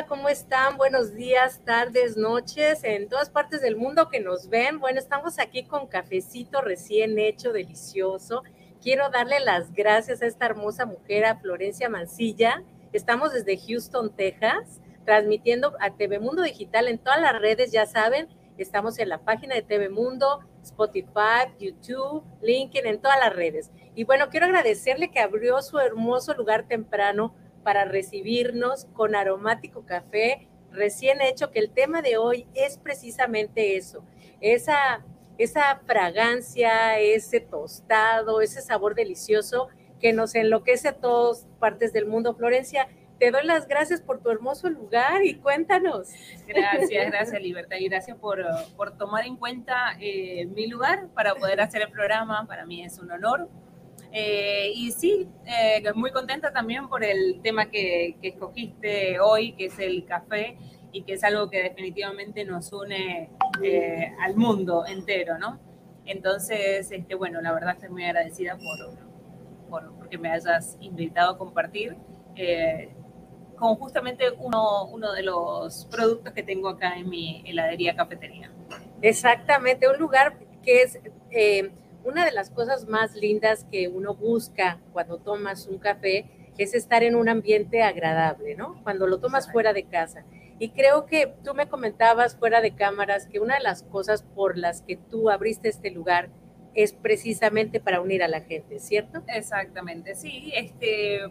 hola, ¿cómo están? Buenos días, tardes, noches, en todas partes del mundo que nos ven. Bueno, estamos aquí con cafecito recién hecho, delicioso. Quiero darle las gracias a esta hermosa mujer, a Florencia Mancilla. Estamos desde Houston, Texas, transmitiendo a TV Mundo Digital en todas las redes, ya saben. Estamos en la página de TV Mundo, Spotify, YouTube, LinkedIn, en todas las redes. Y bueno, quiero agradecerle que abrió su hermoso lugar temprano para recibirnos con aromático café recién hecho, que el tema de hoy es precisamente eso, esa, esa fragancia, ese tostado, ese sabor delicioso que nos enloquece a todas partes del mundo. Florencia, te doy las gracias por tu hermoso lugar y cuéntanos. Gracias, gracias Libertad y gracias por, por tomar en cuenta eh, mi lugar para poder hacer el programa. Para mí es un honor eh, y sí, eh, muy contenta también por el tema que, escogiste hoy, que es el café, y que es algo que definitivamente nos une eh, al mundo entero, ¿no? Entonces, este, bueno, la verdad estoy muy agradecida por, por porque me hayas invitado a compartir con justamente uno, uno de los productos que tengo acá en mi heladería cafetería. Exactamente, un lugar que es una de las cosas más lindas que uno busca cuando tomas un café es estar en un ambiente agradable, ¿no? Cuando lo tomas fuera de casa. Y creo que tú me comentabas fuera de cámaras que una de las cosas por las que tú abriste este lugar es precisamente para unir a la gente, ¿cierto? Exactamente, sí. Este,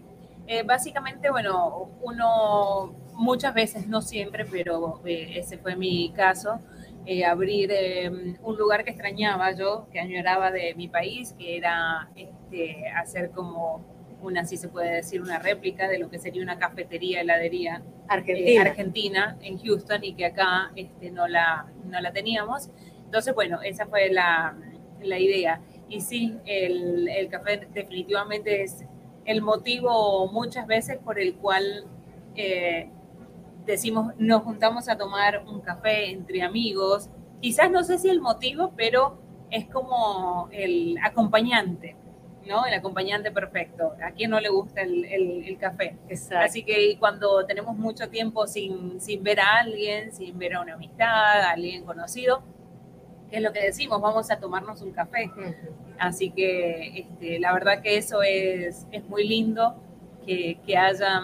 eh, básicamente, bueno, uno muchas veces, no siempre, pero eh, ese fue mi caso, eh, abrir em, un lugar que extrañaba yo, que añoraba de mi país, que era este, hacer como una, si se puede decir, una réplica de lo que sería una cafetería, heladería eh, argentina, argentina en Houston y que acá este, no, la, no la teníamos. Entonces, bueno, esa fue la, la idea. Y sí, el, el, café definitivamente es el motivo muchas veces por el cual eh, decimos, nos juntamos a tomar un café entre amigos. Quizás no sé si el motivo, pero es como el acompañante, ¿no? El acompañante perfecto. ¿A quién no le gusta el, el, café? Así que cuando tenemos mucho tiempo sin, sin ver a alguien, sin ver a una amistad, a alguien conocido, ¿qué es lo que decimos? Vamos a tomarnos un café. Así que este, la verdad que eso es, es muy lindo, que, que haya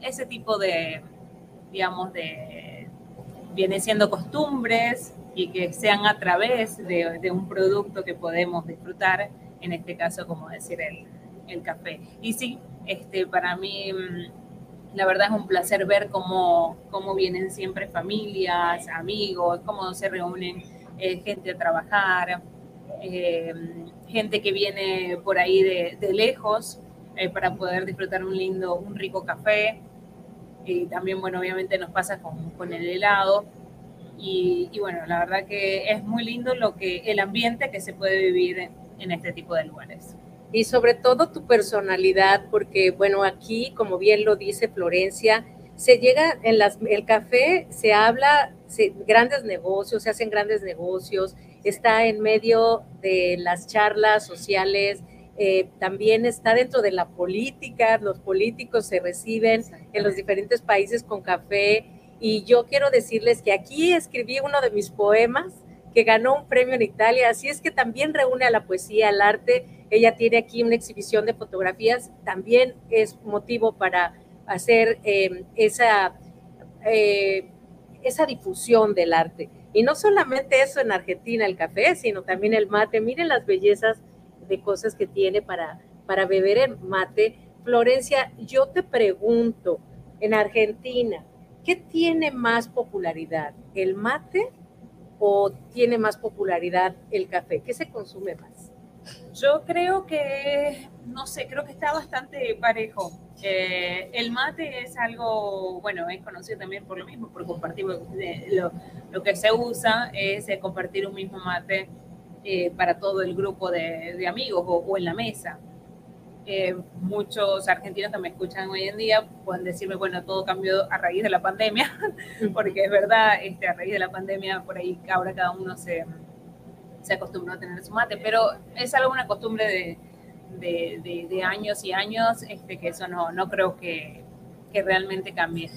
ese tipo de, digamos, de, viene siendo costumbres y que sean a través de, un producto que podemos disfrutar, en este caso, como decir, el, el café. Y sí, este, para mí, mm, la verdad es un placer ver cómo, cómo vienen siempre familias, amigos, cómo se reúnen eh, gente a trabajar, eh, gente que viene por ahí de, de lejos eh, para poder disfrutar un lindo, un rico café y también, bueno, obviamente nos pasa con, con el helado. Y, y, bueno, la verdad que es muy lindo lo que el ambiente que se puede vivir en, en este tipo de lugares. Y sobre todo tu personalidad, porque bueno, aquí, como bien lo dice Florencia, se llega en las, el café, se habla se, grandes negocios, se hacen grandes negocios, está en medio de las charlas sociales, eh, también está dentro de la política, los políticos se reciben en los diferentes países con café. Y yo quiero decirles que aquí escribí uno de mis poemas que ganó un premio en Italia, así es que también reúne a la poesía, al arte, ella tiene aquí una exhibición de fotografías, también es motivo para hacer eh, esa, eh, esa difusión del arte. Y no solamente eso en Argentina, el café, sino también el mate. Miren las bellezas de cosas que tiene para, para beber el mate. Florencia, yo te pregunto, en Argentina, ¿qué tiene más popularidad? ¿El mate o tiene más popularidad el café? ¿Qué se consume más? Yo creo que, no sé, creo que está bastante parejo. Eh, el mate es algo, bueno, es conocido también por lo mismo, por compartir lo, lo que se usa es compartir un mismo mate eh, para todo el grupo de, amigos o, en la mesa. Eh, muchos argentinos que me escuchan hoy en día pueden decirme, bueno, todo cambió a raíz de la pandemia, porque es verdad, este, a raíz de la pandemia, por ahí ahora cada uno se, se acostumbró a tener su mate, pero es algo, una costumbre de, de, de, años y años, este, que eso no, no creo que, que realmente cambie.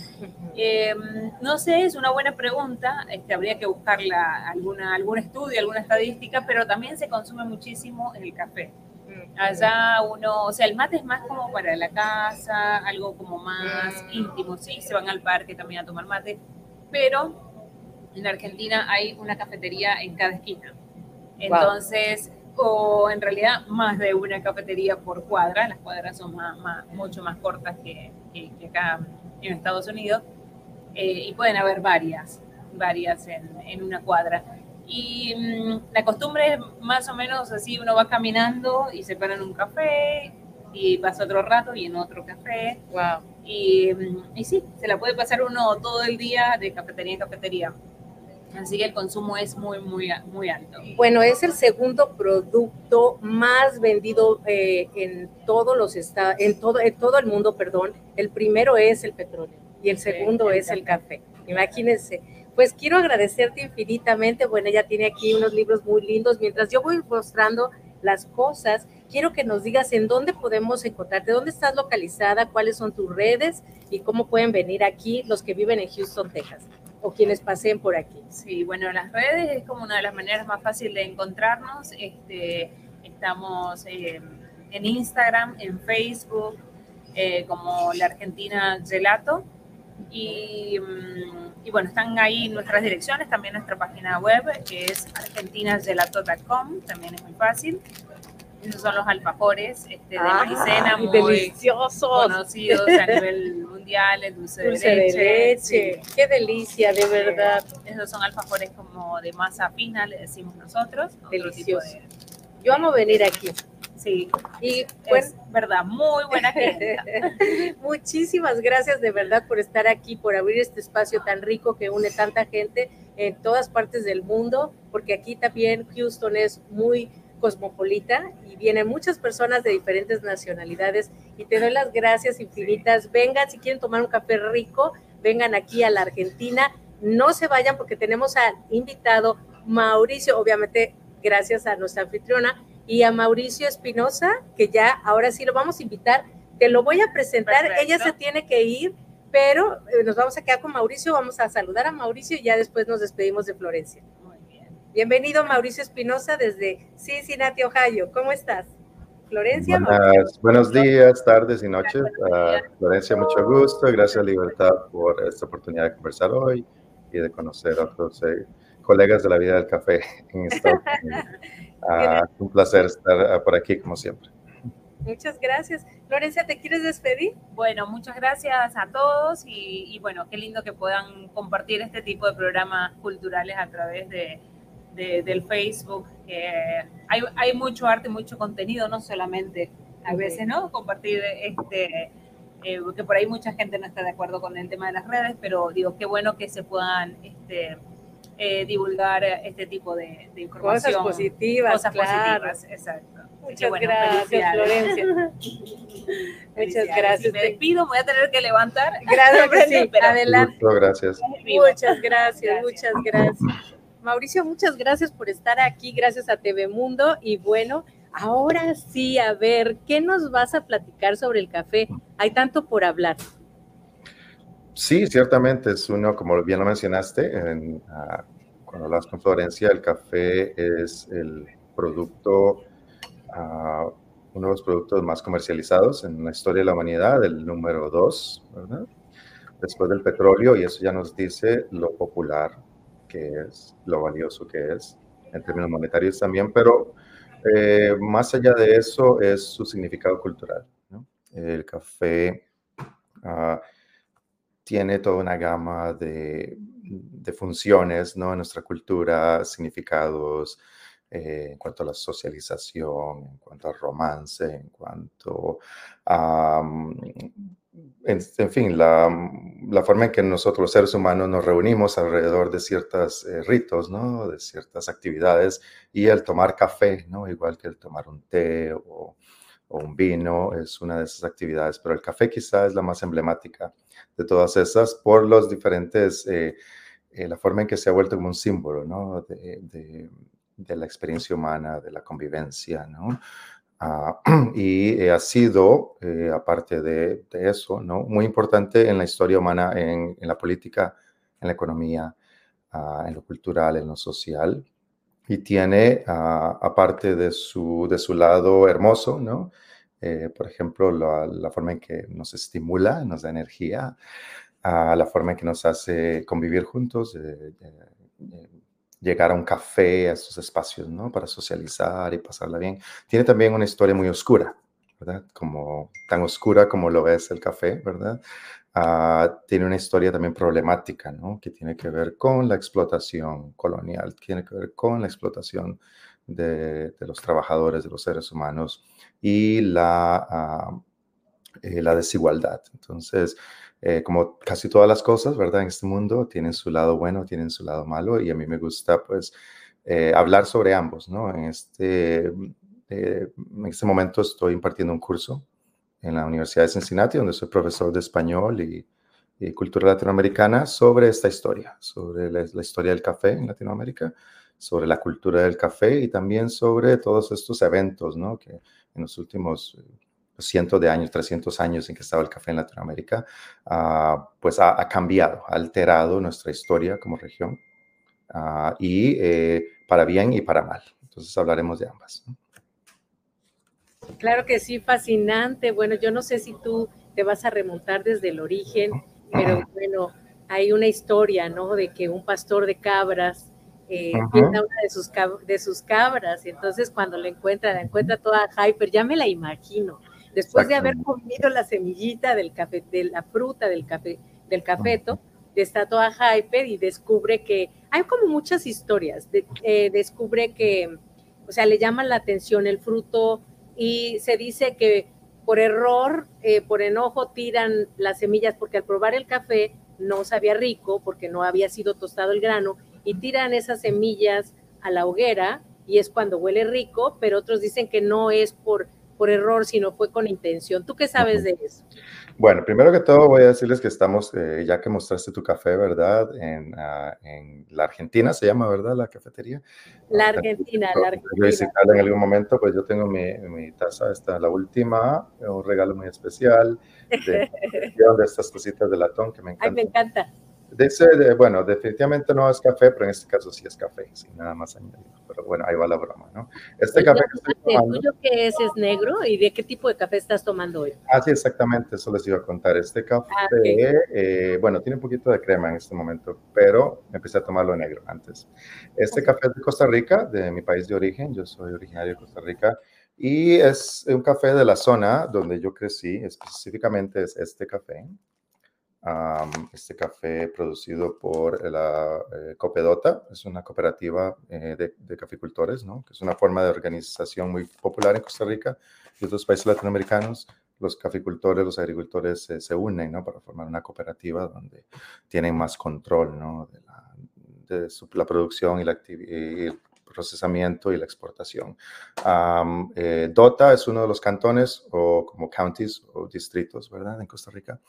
Eh, no sé, es una buena pregunta, este, habría que buscar alguna, algún estudio, alguna estadística, pero también se consume muchísimo el café. Allá uno, o sea, el mate es más como para la casa, algo como más mm. íntimo, sí, se van al parque también a tomar mate, pero en Argentina hay una cafetería en cada esquina. Entonces, o en realidad más de una cafetería por cuadra, las cuadras son mucho más cortas que, acá en Estados Unidos, eh, y pueden haber varias, varias en, una cuadra. Y mm, la costumbre es más o menos así, uno va caminando y se para en un café y pasa otro rato y en otro café. Wow. Y, mm, y sí, se la puede pasar uno todo el día de cafetería en cafetería. Así que el consumo es muy, muy, muy alto. Bueno, es el segundo producto más vendido eh, en todos los estados, en todo, en todo el mundo, perdón. El primero es el petróleo y el segundo es el café. Imagínense. Pues quiero agradecerte infinitamente. Bueno, ella tiene aquí unos libros muy lindos. Mientras yo voy mostrando las cosas, quiero que nos digas en dónde podemos encontrarte, dónde estás localizada, cuáles son tus redes y cómo pueden venir aquí los que viven en Houston, Texas o quienes pasen por aquí. Sí, bueno, las redes es como una de las maneras más fáciles de encontrarnos. Este, estamos eh, en Instagram, en Facebook, eh, como la Argentina Gelato. Y, mm, y, bueno, están ahí nuestras direcciones, también nuestra página web, que es argentinagelato.com, también es muy fácil. Esos son los alfajores este, de ah, maicena muy deliciosos. conocidos a nivel mundial, el dulce, de leche. Qué delicia, de verdad. esos son alfajores como de masa fina, le decimos nosotros. Delicioso. Yo amo venir aquí. Sí, y pues, verdad, muy buena gente. Muchísimas gracias de verdad por estar aquí, por abrir este espacio tan rico que une tanta gente en todas partes del mundo, porque aquí también Houston es muy cosmopolita y vienen muchas personas de diferentes nacionalidades y te doy las gracias infinitas. Vengan, si quieren tomar un café rico, vengan aquí a la Argentina. No se vayan porque tenemos al invitado Mauricio, obviamente gracias a nuestra anfitriona, y a Mauricio Espinosa, que ya ahora sí lo vamos a invitar. Te lo voy a presentar, ella se tiene que ir, pero eh, nos vamos a quedar con Mauricio, vamos a saludar a Mauricio y ya después nos despedimos de Florencia. Bienvenido Mauricio Espinosa desde Cincinnati, Ohio. ¿Cómo estás? Florencia. buenos días, tardes y noches. Uh, Florencia, mucho gusto. Gracias Libertad por esta oportunidad de conversar hoy y de conocer a otros eh, colegas de la vida del café en Estados Unidos. Uh, un placer estar uh, por aquí como siempre. Muchas gracias. Florencia, ¿te quieres despedir? Bueno, muchas gracias a todos y, y bueno, qué lindo que puedan compartir este tipo de programas culturales a través de, del Facebook. hay, hay mucho arte, mucho contenido, no solamente a veces, ¿no? Compartir este, eh, que por ahí mucha gente no está de acuerdo con el tema de las redes, pero digo, qué bueno que se puedan este, eh, divulgar este tipo de, información. Cosas positivas, Cosas positivas, exacto. Muchas gracias, Florencia. Muchas gracias. me despido, voy a tener que levantar. Gracias, adelante. gracias. Muchas gracias, muchas gracias. Mauricio, muchas gracias por estar aquí, gracias a TV Mundo. Y bueno, ahora sí, a ver, ¿qué nos vas a platicar sobre el café? Hay tanto por hablar. Sí, ciertamente es uno, como bien lo mencionaste, en, uh, cuando hablas con Florencia, el café es el producto, uh, uno de los productos más comercializados en la historia de la humanidad, el número dos, ¿verdad? Después del petróleo, y eso ya nos dice lo popular que es, lo valioso que es, en términos monetarios también, pero eh, más allá de eso es su significado cultural. El café uh, tiene toda una gama de, funciones ¿no? en nuestra cultura, significados eh, en cuanto a la socialización, en cuanto al romance, en cuanto a en, fin, la, forma en que nosotros los seres humanos nos reunimos alrededor de ciertos eh, ritos, ¿no? De ciertas actividades y el tomar café, ¿no? Igual que el tomar un té o, un vino es una de esas actividades, pero el café quizá es la más emblemática de todas esas por los diferentes, eh, eh, la forma en que se ha vuelto como un símbolo, ¿no? De, de la experiencia humana, de la convivencia, ¿no? Ah, y ha sido, aparte de, eso, ¿no? muy importante en la historia humana, en, en la política, en la economía, ah, en lo cultural, en lo social. Y tiene, ah, aparte de su, de su lado hermoso, ¿no? Eh, por ejemplo, la, forma en que nos estimula, nos da energía, la forma en que nos hace convivir juntos, llegar a un café, a esos espacios, ¿no? Para socializar y pasarla bien. Tiene también una historia muy oscura, ¿verdad? Como tan oscura como lo es el café, ¿verdad? Ah, tiene una historia también problemática, ¿no? Que tiene que ver con la explotación colonial, tiene que ver con la explotación de, los trabajadores, de los seres humanos y la, ah, eh, la desigualdad. Entonces, eh, como casi todas las cosas, ¿verdad? En este mundo tienen su lado bueno, tienen su lado malo y a mí me gusta, pues, eh, hablar sobre ambos, ¿no? En este, en este momento estoy impartiendo un curso en la Universidad de Cincinnati, donde soy profesor de español y, cultura latinoamericana, sobre esta historia, sobre la, historia del café en Latinoamérica, sobre la cultura del café y también sobre todos estos eventos, ¿no? Que en los últimos eh, cientos de años, 300 años en que estaba el café en Latinoamérica, ah, pues ha, cambiado, ha alterado nuestra historia como región, ah, y eh, para bien y para mal. Entonces hablaremos de ambas. Claro que sí, fascinante. Bueno, yo no sé si tú te vas a remontar desde el origen, pero bueno, hay una historia, ¿no? De que un pastor de cabras eh, una de sus, de sus cabras, y entonces cuando la encuentra, la encuentra toda hyper, ya me la imagino. Después de haber comido la semillita del café, de la fruta del café, del cafeto, está toda hyper y descubre que hay como muchas historias. Eh, descubre que, o sea, le llama la atención el fruto y se dice que por error, eh, por enojo, tiran las semillas porque al probar el café no sabía rico porque no había sido tostado el grano y tiran esas semillas a la hoguera y es cuando huele rico, pero otros dicen que no es por, por error, sino fue con intención. ¿Tú qué sabes de eso? Bueno, primero que todo voy a decirles que estamos, eh, ya que mostraste tu café, ¿verdad? Ah, en, la Argentina se llama, ¿verdad? La cafetería. La Argentina, la Argentina. visitarla en algún momento, pues yo tengo mi, mi taza, esta la última, un regalo muy especial de, de estas cositas de latón que me encanta. Ay, me encanta. Dice, bueno, definitivamente no es café, pero en este caso sí es café, sin nada más añadido. Pero bueno, ahí va la broma, ¿no? Este café que estoy tomando... ¿Tuyo qué es? ¿Es negro? ¿Y de qué tipo de café estás tomando hoy? Ah, sí, exactamente, eso les iba a contar. Este café, ah, eh, bueno, tiene un poquito de crema en este momento, pero empecé a tomarlo negro antes. Este café es de Costa Rica, de mi país de origen, yo soy originario de Costa Rica, y es un café de la zona donde yo crecí, específicamente es este café, este café producido por la eh, Copedota, es una cooperativa eh, de, de, caficultores, ¿no? que es una forma de organización muy popular en Costa Rica y otros países latinoamericanos. Los caficultores, los agricultores se unen ¿no? para formar una cooperativa donde tienen más control ¿no? de, la, de la producción y la, actividad procesamiento y la exportación. Eh, Dota es uno de los cantones o como counties o distritos, ¿verdad? En Costa Rica,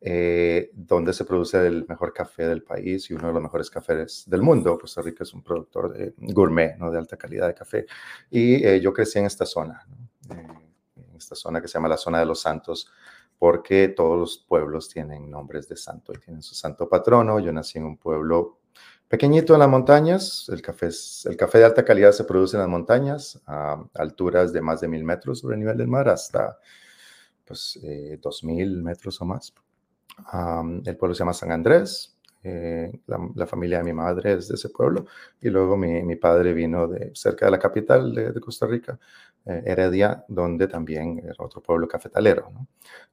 eh, donde se produce el mejor café del país y uno de los mejores cafés del mundo. Costa Rica es un productor de gourmet, ¿no? De alta calidad de café. Y eh, yo crecí en esta zona, en esta zona que se llama la zona de los santos porque todos los pueblos tienen nombres de santo y tienen su santo patrono. Yo nací en un pueblo Pequeñito en las montañas, el café, el café de alta calidad se produce en las montañas a alturas de más de mil metros sobre el nivel del mar hasta pues, eh, dos mil metros o más. el pueblo se llama San Andrés, eh, la, familia de mi madre es de ese pueblo y luego mi, padre vino de cerca de la capital de, Costa Rica, eh, Heredia, donde también era otro pueblo cafetalero, ¿no?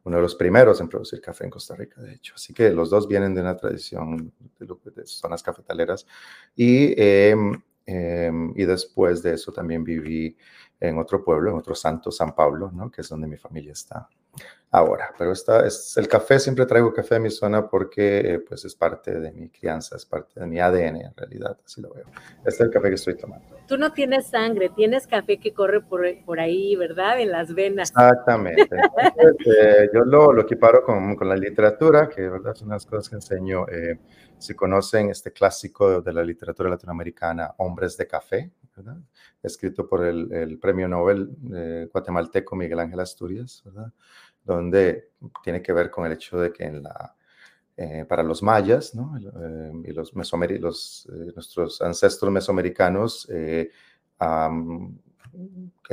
uno de los primeros en producir café en Costa Rica, de hecho. Así que los dos vienen de una tradición de, de zonas cafetaleras y, em, em, y después de eso también viví en otro pueblo, en otro santo, San Pablo, ¿no? que es donde mi familia está ahora. Pero esta es el café, siempre traigo café a mi zona porque eh, pues es parte de mi crianza, es parte de mi ADN en realidad, así lo veo. Este es el café que estoy tomando. Tú no tienes sangre, tienes café que corre por, por ahí, ¿verdad? En las venas. Exactamente. Eh, yo lo, lo equiparo con, con, la literatura, que ¿verdad? son unas cosas que enseño. Eh, si conocen este clásico de la literatura latinoamericana, Hombres de Café, ¿verdad? escrito por el, premio Nobel eh, guatemalteco Miguel Ángel Asturias, ¿verdad? Donde tiene que ver con el hecho de que eh, para los mayas. Eh, y los, los nuestros ancestros mesoamericanos, el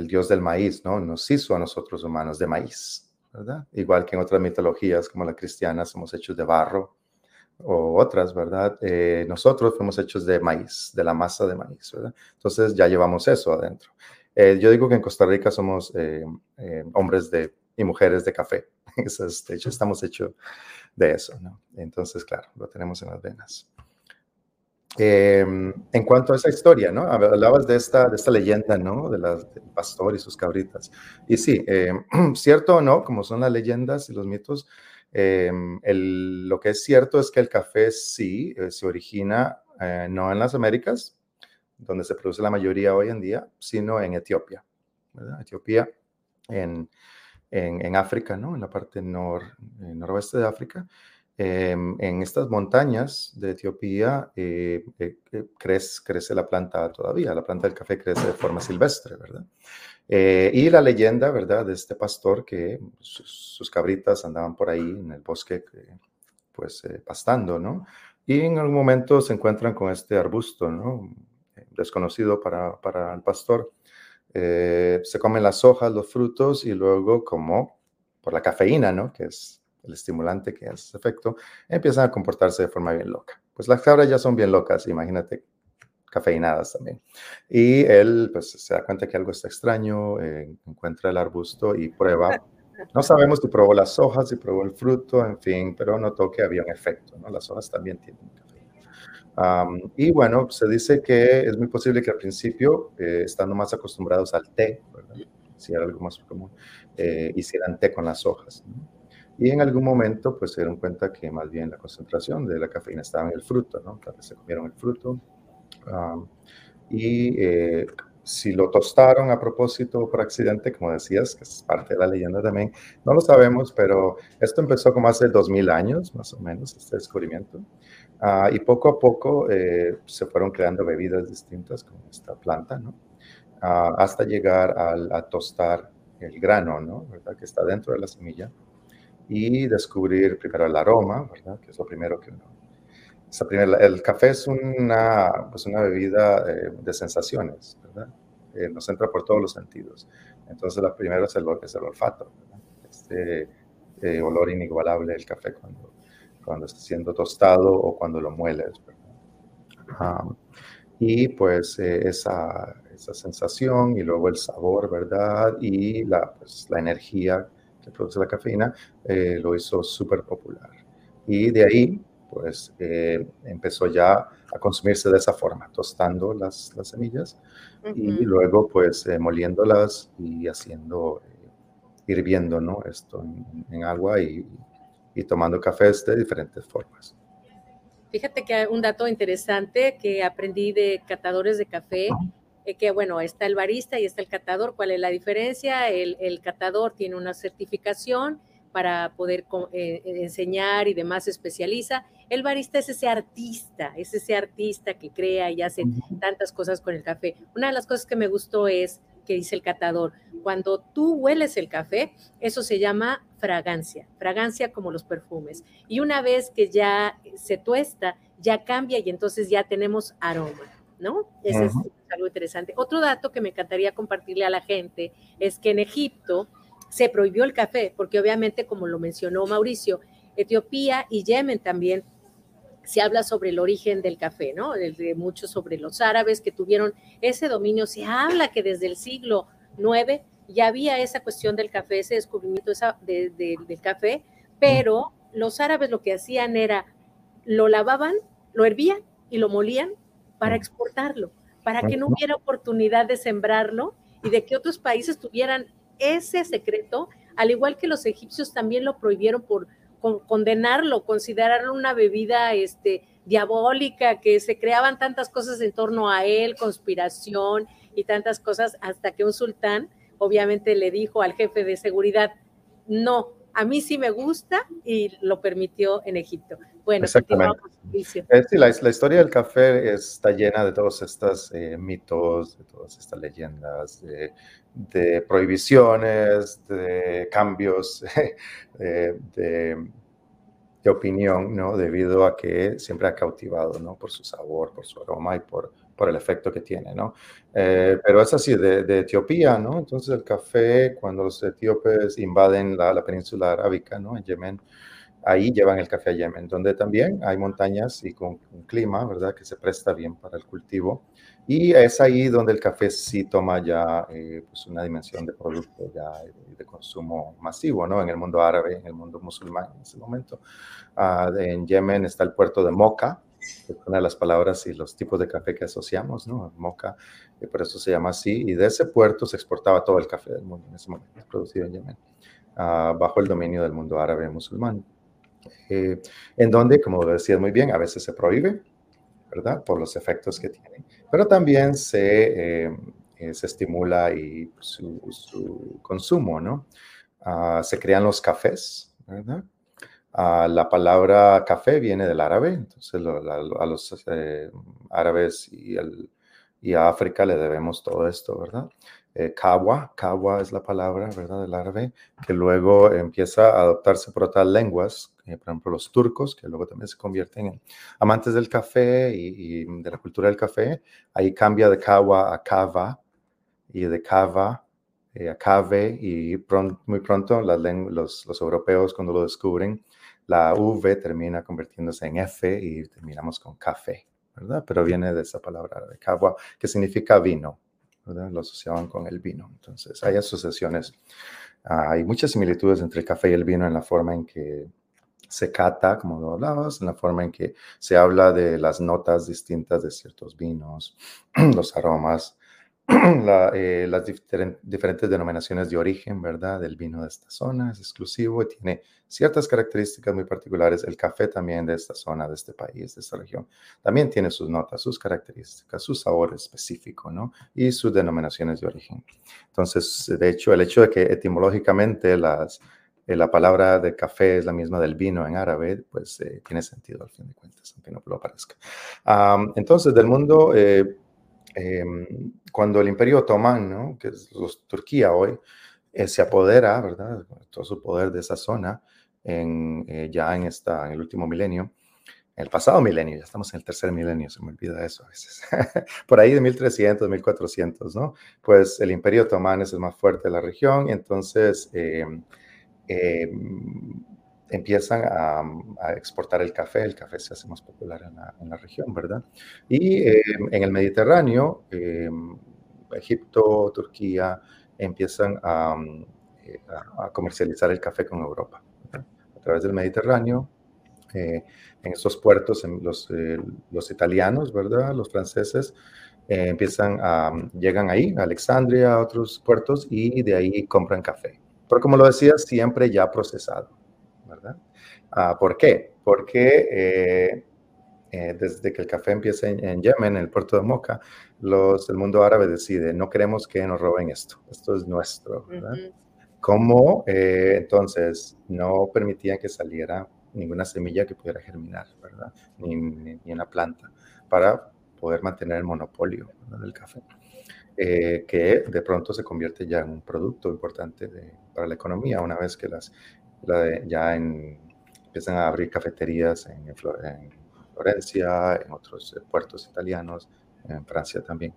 dios del maíz ¿no? nos hizo a nosotros humanos de maíz, igual que en otras mitologías como la cristiana somos hechos de barro o otras, ¿verdad? Eh, nosotros fuimos hechos de maíz, de la masa de maíz, ¿verdad? Entonces ya llevamos eso adentro. Eh, yo digo que en Costa Rica somos eh, hombres de, y mujeres de café. de hecho, estamos hechos de eso, ¿no? Entonces, claro, lo tenemos en las venas. en cuanto a esa historia, ¿no? Hablabas de esta, de esta leyenda, ¿no? De las, del pastor y sus cabritas. Y sí, cierto o no, como son las leyendas y los mitos, Em, lo que es cierto es que el café sí eh, se origina eh, no en las Américas, donde se produce la mayoría hoy en día, sino en Etiopía. Etiopía, en, en, África, ¿no? en la parte nor, eh, noroeste de África. Em, en estas montañas de Etiopía crece, crece la planta todavía, la planta del café crece de forma silvestre, ¿verdad? Eh, y la leyenda, ¿verdad?, de este pastor que sus, cabritas andaban por ahí en el bosque, pues eh, pastando, ¿no? Y en algún momento se encuentran con este arbusto, ¿no? Desconocido para, para el pastor. Eh, se comen las hojas, los frutos y luego, como por la cafeína, ¿no? Que es el estimulante que hace efecto, empiezan a comportarse de forma bien loca. Pues las cabras ya son bien locas, imagínate cafeinadas también. Y él pues se da cuenta que algo está extraño, eh, encuentra el arbusto y prueba. No sabemos si probó las hojas, si probó el fruto, en fin, pero notó que había un efecto, ¿no? Las hojas también tienen cafeína. Y bueno, se dice que es muy posible que al principio, eh, estando más acostumbrados al té, si era algo más común, eh, hicieran té con las hojas. Y en algún momento, pues se dieron cuenta que más bien la concentración de la cafeína estaba en el fruto, ¿no? Tal vez se comieron el fruto, y eh, si lo tostaron a propósito por accidente, como decías, que es parte de la leyenda también, no lo sabemos, pero esto empezó como hace 2000 años, más o menos, este descubrimiento. Ah, y poco a poco eh, se fueron creando bebidas distintas con esta planta, ¿no? Ah, hasta llegar al, a tostar el grano, ¿no? ¿verdad? Que está dentro de la semilla. Y descubrir primero el aroma, ¿verdad? Que es lo primero que uno el café es una, pues una bebida eh, de sensaciones, ¿verdad? Eh, nos entra por todos los sentidos. Entonces, la primera es el, es el olfato, este eh, olor inigualable del café cuando, cuando está siendo tostado o cuando lo mueles, ¿verdad? y pues esa, esa sensación y luego el sabor, ¿verdad? Y la, pues, la energía que produce la cafeína lo hizo súper popular. Y de ahí pues eh, empezó ya a consumirse de esa forma, tostando las, las semillas y luego pues eh, moliéndolas y haciendo, eh, hirviendo, ¿no? Esto en, agua y, y, tomando cafés de diferentes formas. Fíjate que un dato interesante que aprendí de catadores de café, que bueno, está el barista y está el catador. ¿Cuál es la diferencia? El, el catador tiene una certificación para poder eh, enseñar y demás se especializa. El barista es ese artista, es ese artista que crea y hace tantas cosas con el café. Una de las cosas que me gustó es que dice el catador, cuando tú hueles el café, eso se llama fragancia, fragancia como los perfumes. Y una vez que ya se tuesta, ya cambia y entonces ya tenemos aroma, ¿no? Eso es algo interesante. Otro dato que me encantaría compartirle a la gente es que en Egipto, se prohibió el café, porque obviamente, como lo mencionó Mauricio, Etiopía y Yemen también se habla sobre el origen del café, ¿no? De, mucho sobre los árabes que tuvieron ese dominio. Se habla que desde el siglo IX ya había esa cuestión del café, ese descubrimiento esa, del café, pero los árabes lo que hacían era lo lavaban, lo hervían y lo molían para exportarlo, para que no hubiera oportunidad de sembrarlo y de que otros países tuvieran ese secreto, al igual que los egipcios también lo prohibieron por condenarlo, considerarlo una bebida este, diabólica, que se creaban tantas cosas en torno a él, conspiración y tantas cosas, hasta que un sultán obviamente le dijo al jefe de seguridad, no, a mí sí me gusta y lo permitió en Egipto. Bueno, Exactamente. Eh, sí, la, la, historia del café está llena de todos estos eh, mitos, de todas estas leyendas, de, de prohibiciones, de cambios de, de, de, opinión, ¿no? Debido a que siempre ha cautivado, ¿no? Por su sabor, por su aroma y por, por el efecto que tiene, ¿no? Eh, pero es así, de, de, Etiopía, ¿no? Entonces el café, cuando los etíopes invaden la, la península arábica, ¿no? En Yemen, ahí llevan el café a Yemen, donde también hay montañas y con un clima, ¿verdad? Que se presta bien para el cultivo. Y es ahí donde el café sí toma ya eh, pues una dimensión de producto ya de consumo masivo, ¿no? En el mundo árabe, en el mundo musulmán en ese momento. Uh, en Yemen está el puerto de Moca, es una de las palabras y los tipos de café que asociamos, ¿no? Moca, y por eso se llama así. Y de ese puerto se exportaba todo el café del mundo en ese momento, producido en Yemen, uh, bajo el dominio del mundo árabe musulmán. Eh, en donde, como decías muy bien, a veces se prohíbe, ¿verdad? Por los efectos que tiene, pero también se, eh, eh, se estimula y su, su consumo, ¿no? Uh, se crean los cafés, ¿verdad? Uh, la palabra café viene del árabe, entonces lo, la, a los eh, árabes y, el, y, a África le debemos todo esto, ¿verdad? Eh, kawa, kawa es la palabra, ¿verdad? Del árabe, que luego empieza a adoptarse por otras lenguas, eh, por ejemplo los turcos, que luego también se convierten en amantes del café y, y de la cultura del café. Ahí cambia de kawa a kava y de kava eh, a cave y pronto, muy pronto las los, los europeos cuando lo descubren, la V termina convirtiéndose en F y terminamos con café, ¿verdad? Pero viene de esa palabra de kawa, que significa vino, ¿verdad? Lo asociaban con el vino. Entonces, hay asociaciones, hay muchas similitudes entre el café y el vino en la forma en que se cata, como lo hablabas, en la forma en que se habla de las notas distintas de ciertos vinos, los aromas, eh, las diferen, diferentes denominaciones de origen, ¿verdad? Del vino de esta zona es exclusivo y tiene ciertas características muy particulares. El café también de esta zona, de este país, de esta región, también tiene sus notas, sus características, su sabor específico, ¿no? Y sus denominaciones de origen. Entonces, de hecho, el hecho de que etimológicamente eh, la palabra de café es la misma del vino en árabe, pues eh, tiene sentido al fin de cuentas, aunque no lo parezca. Entonces, del mundo... Eh, cuando el imperio otomán, ¿no? que es los, Turquía hoy, eh, se apodera, ¿verdad? Todo su poder de esa zona, en, eh, ya en, esta, en el último milenio, en el pasado milenio, ya estamos en el tercer milenio, se me olvida eso a veces, por ahí de 1300, 1400, ¿no? Pues el imperio otomán es el más fuerte de la región, entonces eh, empiezan a, a, exportar el café, el café se hace más popular en la, en la región, ¿verdad? Y eh, en el Mediterráneo, eh, Egipto, Turquía, empiezan a, eh, a, comercializar el café con Europa, ¿verdad? a través del Mediterráneo. Eh, en estos puertos, en los, eh, los, italianos, ¿verdad? Los franceses, empiezan a, llegan ahí, a Alexandria, a otros puertos, y de ahí compran café. Pero como lo decía, siempre ya procesado. Uh, ¿Por qué? Porque eh, eh, desde que el café empieza en, en, Yemen, en el puerto de Moca, los, el mundo árabe decide, no queremos que nos roben esto, esto es nuestro, ¿verdad? Uh -huh. ¿Cómo eh, entonces no permitían que saliera ninguna semilla que pudiera germinar, ¿verdad? Ni, ni, ni una planta, para poder mantener el monopolio ¿verdad? del café. Eh, que de pronto se convierte ya en un producto importante de, para la economía una vez que las, la de, ya en, empiezan a abrir cafeterías en, en, Florencia, en otros puertos italianos, en Francia también.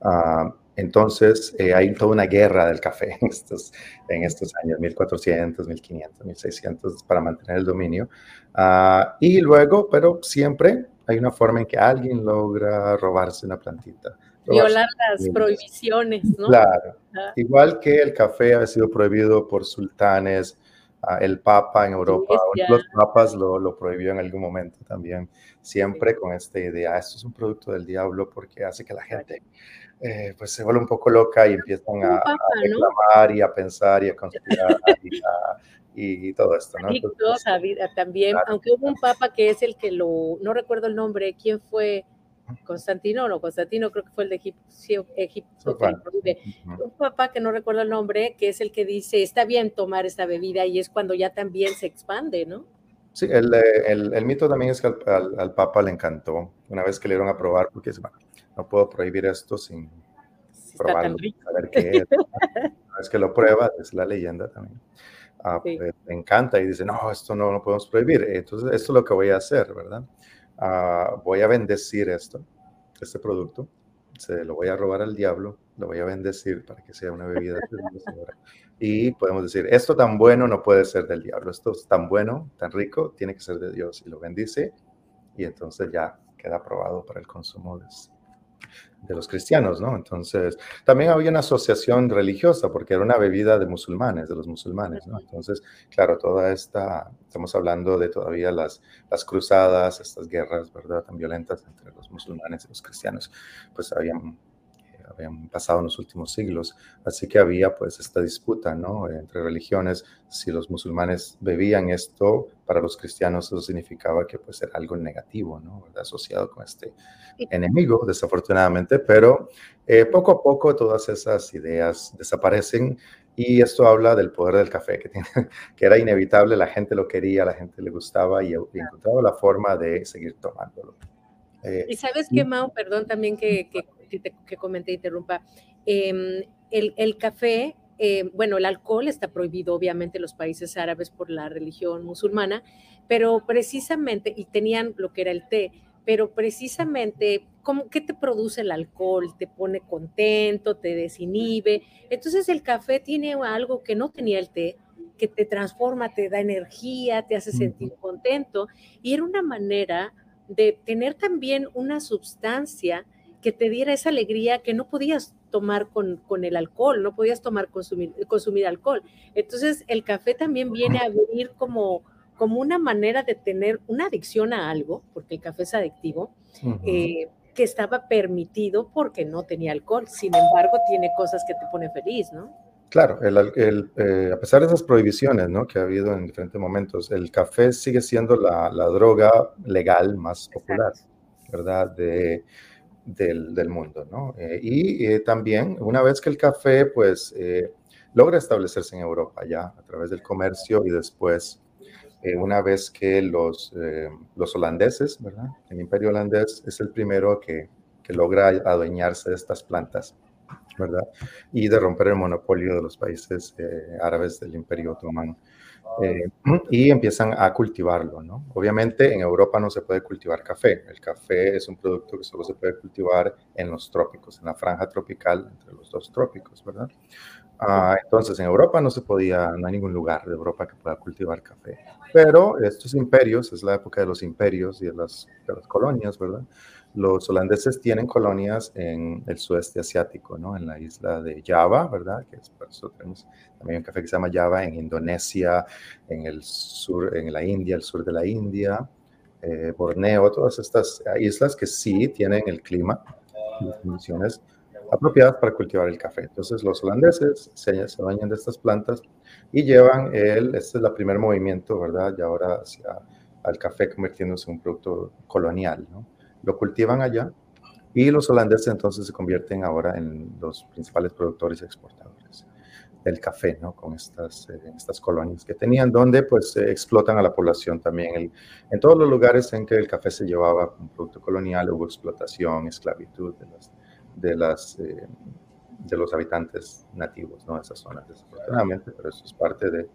Uh, entonces, eh, hay toda una guerra del café en estos, en estos años, 1400, 1500, 1600, para mantener el dominio. Uh, y luego, pero siempre hay una forma en que alguien logra robarse una plantita. Violar las prohibiciones, ¿no? Claro. Uh, Igual que el café ha sido prohibido por sultanes, el Papa en Europa, sí, los papas lo, lo, prohibió en algún momento también, siempre sí. con esta idea, esto es un producto del diablo porque hace que la gente eh, pues se vuelve un poco loca y empiezan a, papa, a reclamar ¿no? y a pensar y a conspirar y, a, y, todo esto, ¿no? Entonces, también, claro. aunque hubo un papa que es el que lo, no recuerdo el nombre, ¿quién fue? Constantino, no, Constantino creo que fue el de Egipto, sí, Egipto que prohíbe. Un papá que no recuerdo el nombre, que es el que dice, está bien tomar esta bebida y es cuando ya también se expande, ¿no? Sí, el, el, el, mito también es que al, al, Papa le encantó una vez que le dieron a probar, porque bueno, no puedo prohibir esto sin probarlo, saber qué es. Una vez que lo prueba, es la leyenda también. Ah, sí. pues, le encanta y dice, no, esto no lo podemos prohibir. Entonces, esto es lo que voy a hacer, ¿verdad? Uh, voy a bendecir esto, este producto, se lo voy a robar al diablo, lo voy a bendecir para que sea una bebida y podemos decir, esto tan bueno no puede ser del diablo, esto es tan bueno, tan rico, tiene que ser de Dios y lo bendice y entonces ya queda aprobado para el consumo de los cristianos, ¿no? Entonces, también había una asociación religiosa porque era una bebida de musulmanes, de los musulmanes, ¿no? Entonces, claro, toda esta, estamos hablando de todavía las, las cruzadas, estas guerras, ¿verdad? Tan violentas entre los musulmanes y los cristianos, pues habían habían pasado en los últimos siglos. Así que había pues esta disputa, ¿no? Entre religiones, si los musulmanes bebían esto, para los cristianos eso significaba que pues era algo negativo, ¿no? Asociado con este enemigo, desafortunadamente, pero eh, poco a poco todas esas ideas desaparecen y esto habla del poder del café, que, tiene, que era inevitable, la gente lo quería, la gente le gustaba y, y encontraba la forma de seguir tomándolo. Eh, y sabes qué, Mao, perdón también que, que que, que comenté, interrumpa, eh, el, el, café, eh, bueno, el alcohol está prohibido obviamente en los países árabes por la religión musulmana, pero precisamente, y tenían lo que era el té, pero precisamente, ¿cómo, ¿qué te produce el alcohol? Te pone contento, te desinhibe. Entonces el café tiene algo que no tenía el té, que te transforma, te da energía, te hace sentir contento. Y era una manera de tener también una sustancia que te diera esa alegría que no podías tomar con, con el alcohol, no podías tomar, consumir, consumir alcohol. Entonces, el café también viene a venir como, como una manera de tener una adicción a algo, porque el café es adictivo, uh -huh. eh, que estaba permitido porque no tenía alcohol. Sin embargo, tiene cosas que te ponen feliz, ¿no? Claro, el, el, eh, a pesar de esas prohibiciones ¿no? que ha habido en diferentes momentos, el café sigue siendo la, la droga legal más popular, Exacto. ¿verdad? De, del, mundo, ¿no? Eh, y eh, también, una vez que el café, pues, eh, logra establecerse en Europa ya a través del comercio y después, una vez que los, los holandeses, ¿verdad? El imperio holandés es el primero que, que logra adueñarse de estas plantas, ¿verdad? Y de romper el monopolio de los países árabes del imperio otomano. Eh, y empiezan a cultivarlo, ¿no? Obviamente en Europa no se puede cultivar café. El café es un producto que solo se puede cultivar en los trópicos, en la franja tropical entre los dos trópicos, ¿verdad? Uh, entonces en Europa no se podía, no hay ningún lugar de Europa que pueda cultivar café. Pero estos imperios, es la época de los imperios y de las, de las colonias, ¿verdad? Los holandeses tienen colonias en el sudeste asiático, ¿no? En la isla de Java, ¿verdad? Que es por eso tenemos también un café que se llama Java en Indonesia, en el sur, en la India, el sur de la India, eh, Borneo, todas estas islas que sí tienen el clima, las condiciones apropiadas para cultivar el café. Entonces los holandeses se, se bañan de estas plantas y llevan el, este es el primer movimiento, ¿verdad? Y ahora hacia al café convirtiéndose en un producto colonial, ¿no? Lo cultivan allá y los holandeses entonces se convierten ahora en los principales productores y exportadores del café, ¿no? Con estas, eh, estas colonias que tenían, donde pues explotan a la población también. El, en todos los lugares en que el café se llevaba como producto colonial hubo explotación, esclavitud de, las, de, las, eh, de los habitantes nativos, ¿no? De esas zonas, desafortunadamente, pero eso es parte de,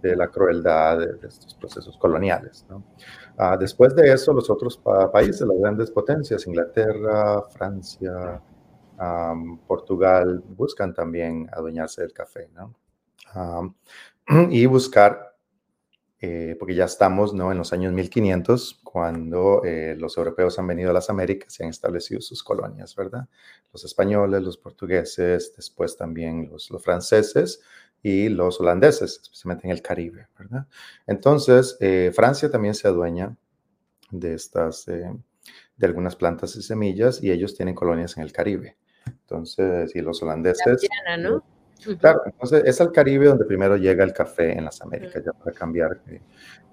de la crueldad de, estos procesos coloniales. Uh, después de eso, los otros pa países, las grandes potencias, Inglaterra, Francia, Portugal, buscan también adueñarse del café, y buscar, eh, porque ya estamos ¿no? en los años 1500, cuando eh, los europeos han venido a las Américas y han establecido sus colonias, ¿verdad? Los españoles, los portugueses, después también los franceses, y los holandeses, especialmente en el Caribe, ¿verdad? Entonces, eh, Francia también se adueña de estas, eh, de algunas plantas y semillas y ellos tienen colonias en el Caribe. Entonces, y los holandeses... ¿no? Claro, entonces es al Caribe donde primero llega el café en las Américas, ya para cambiar.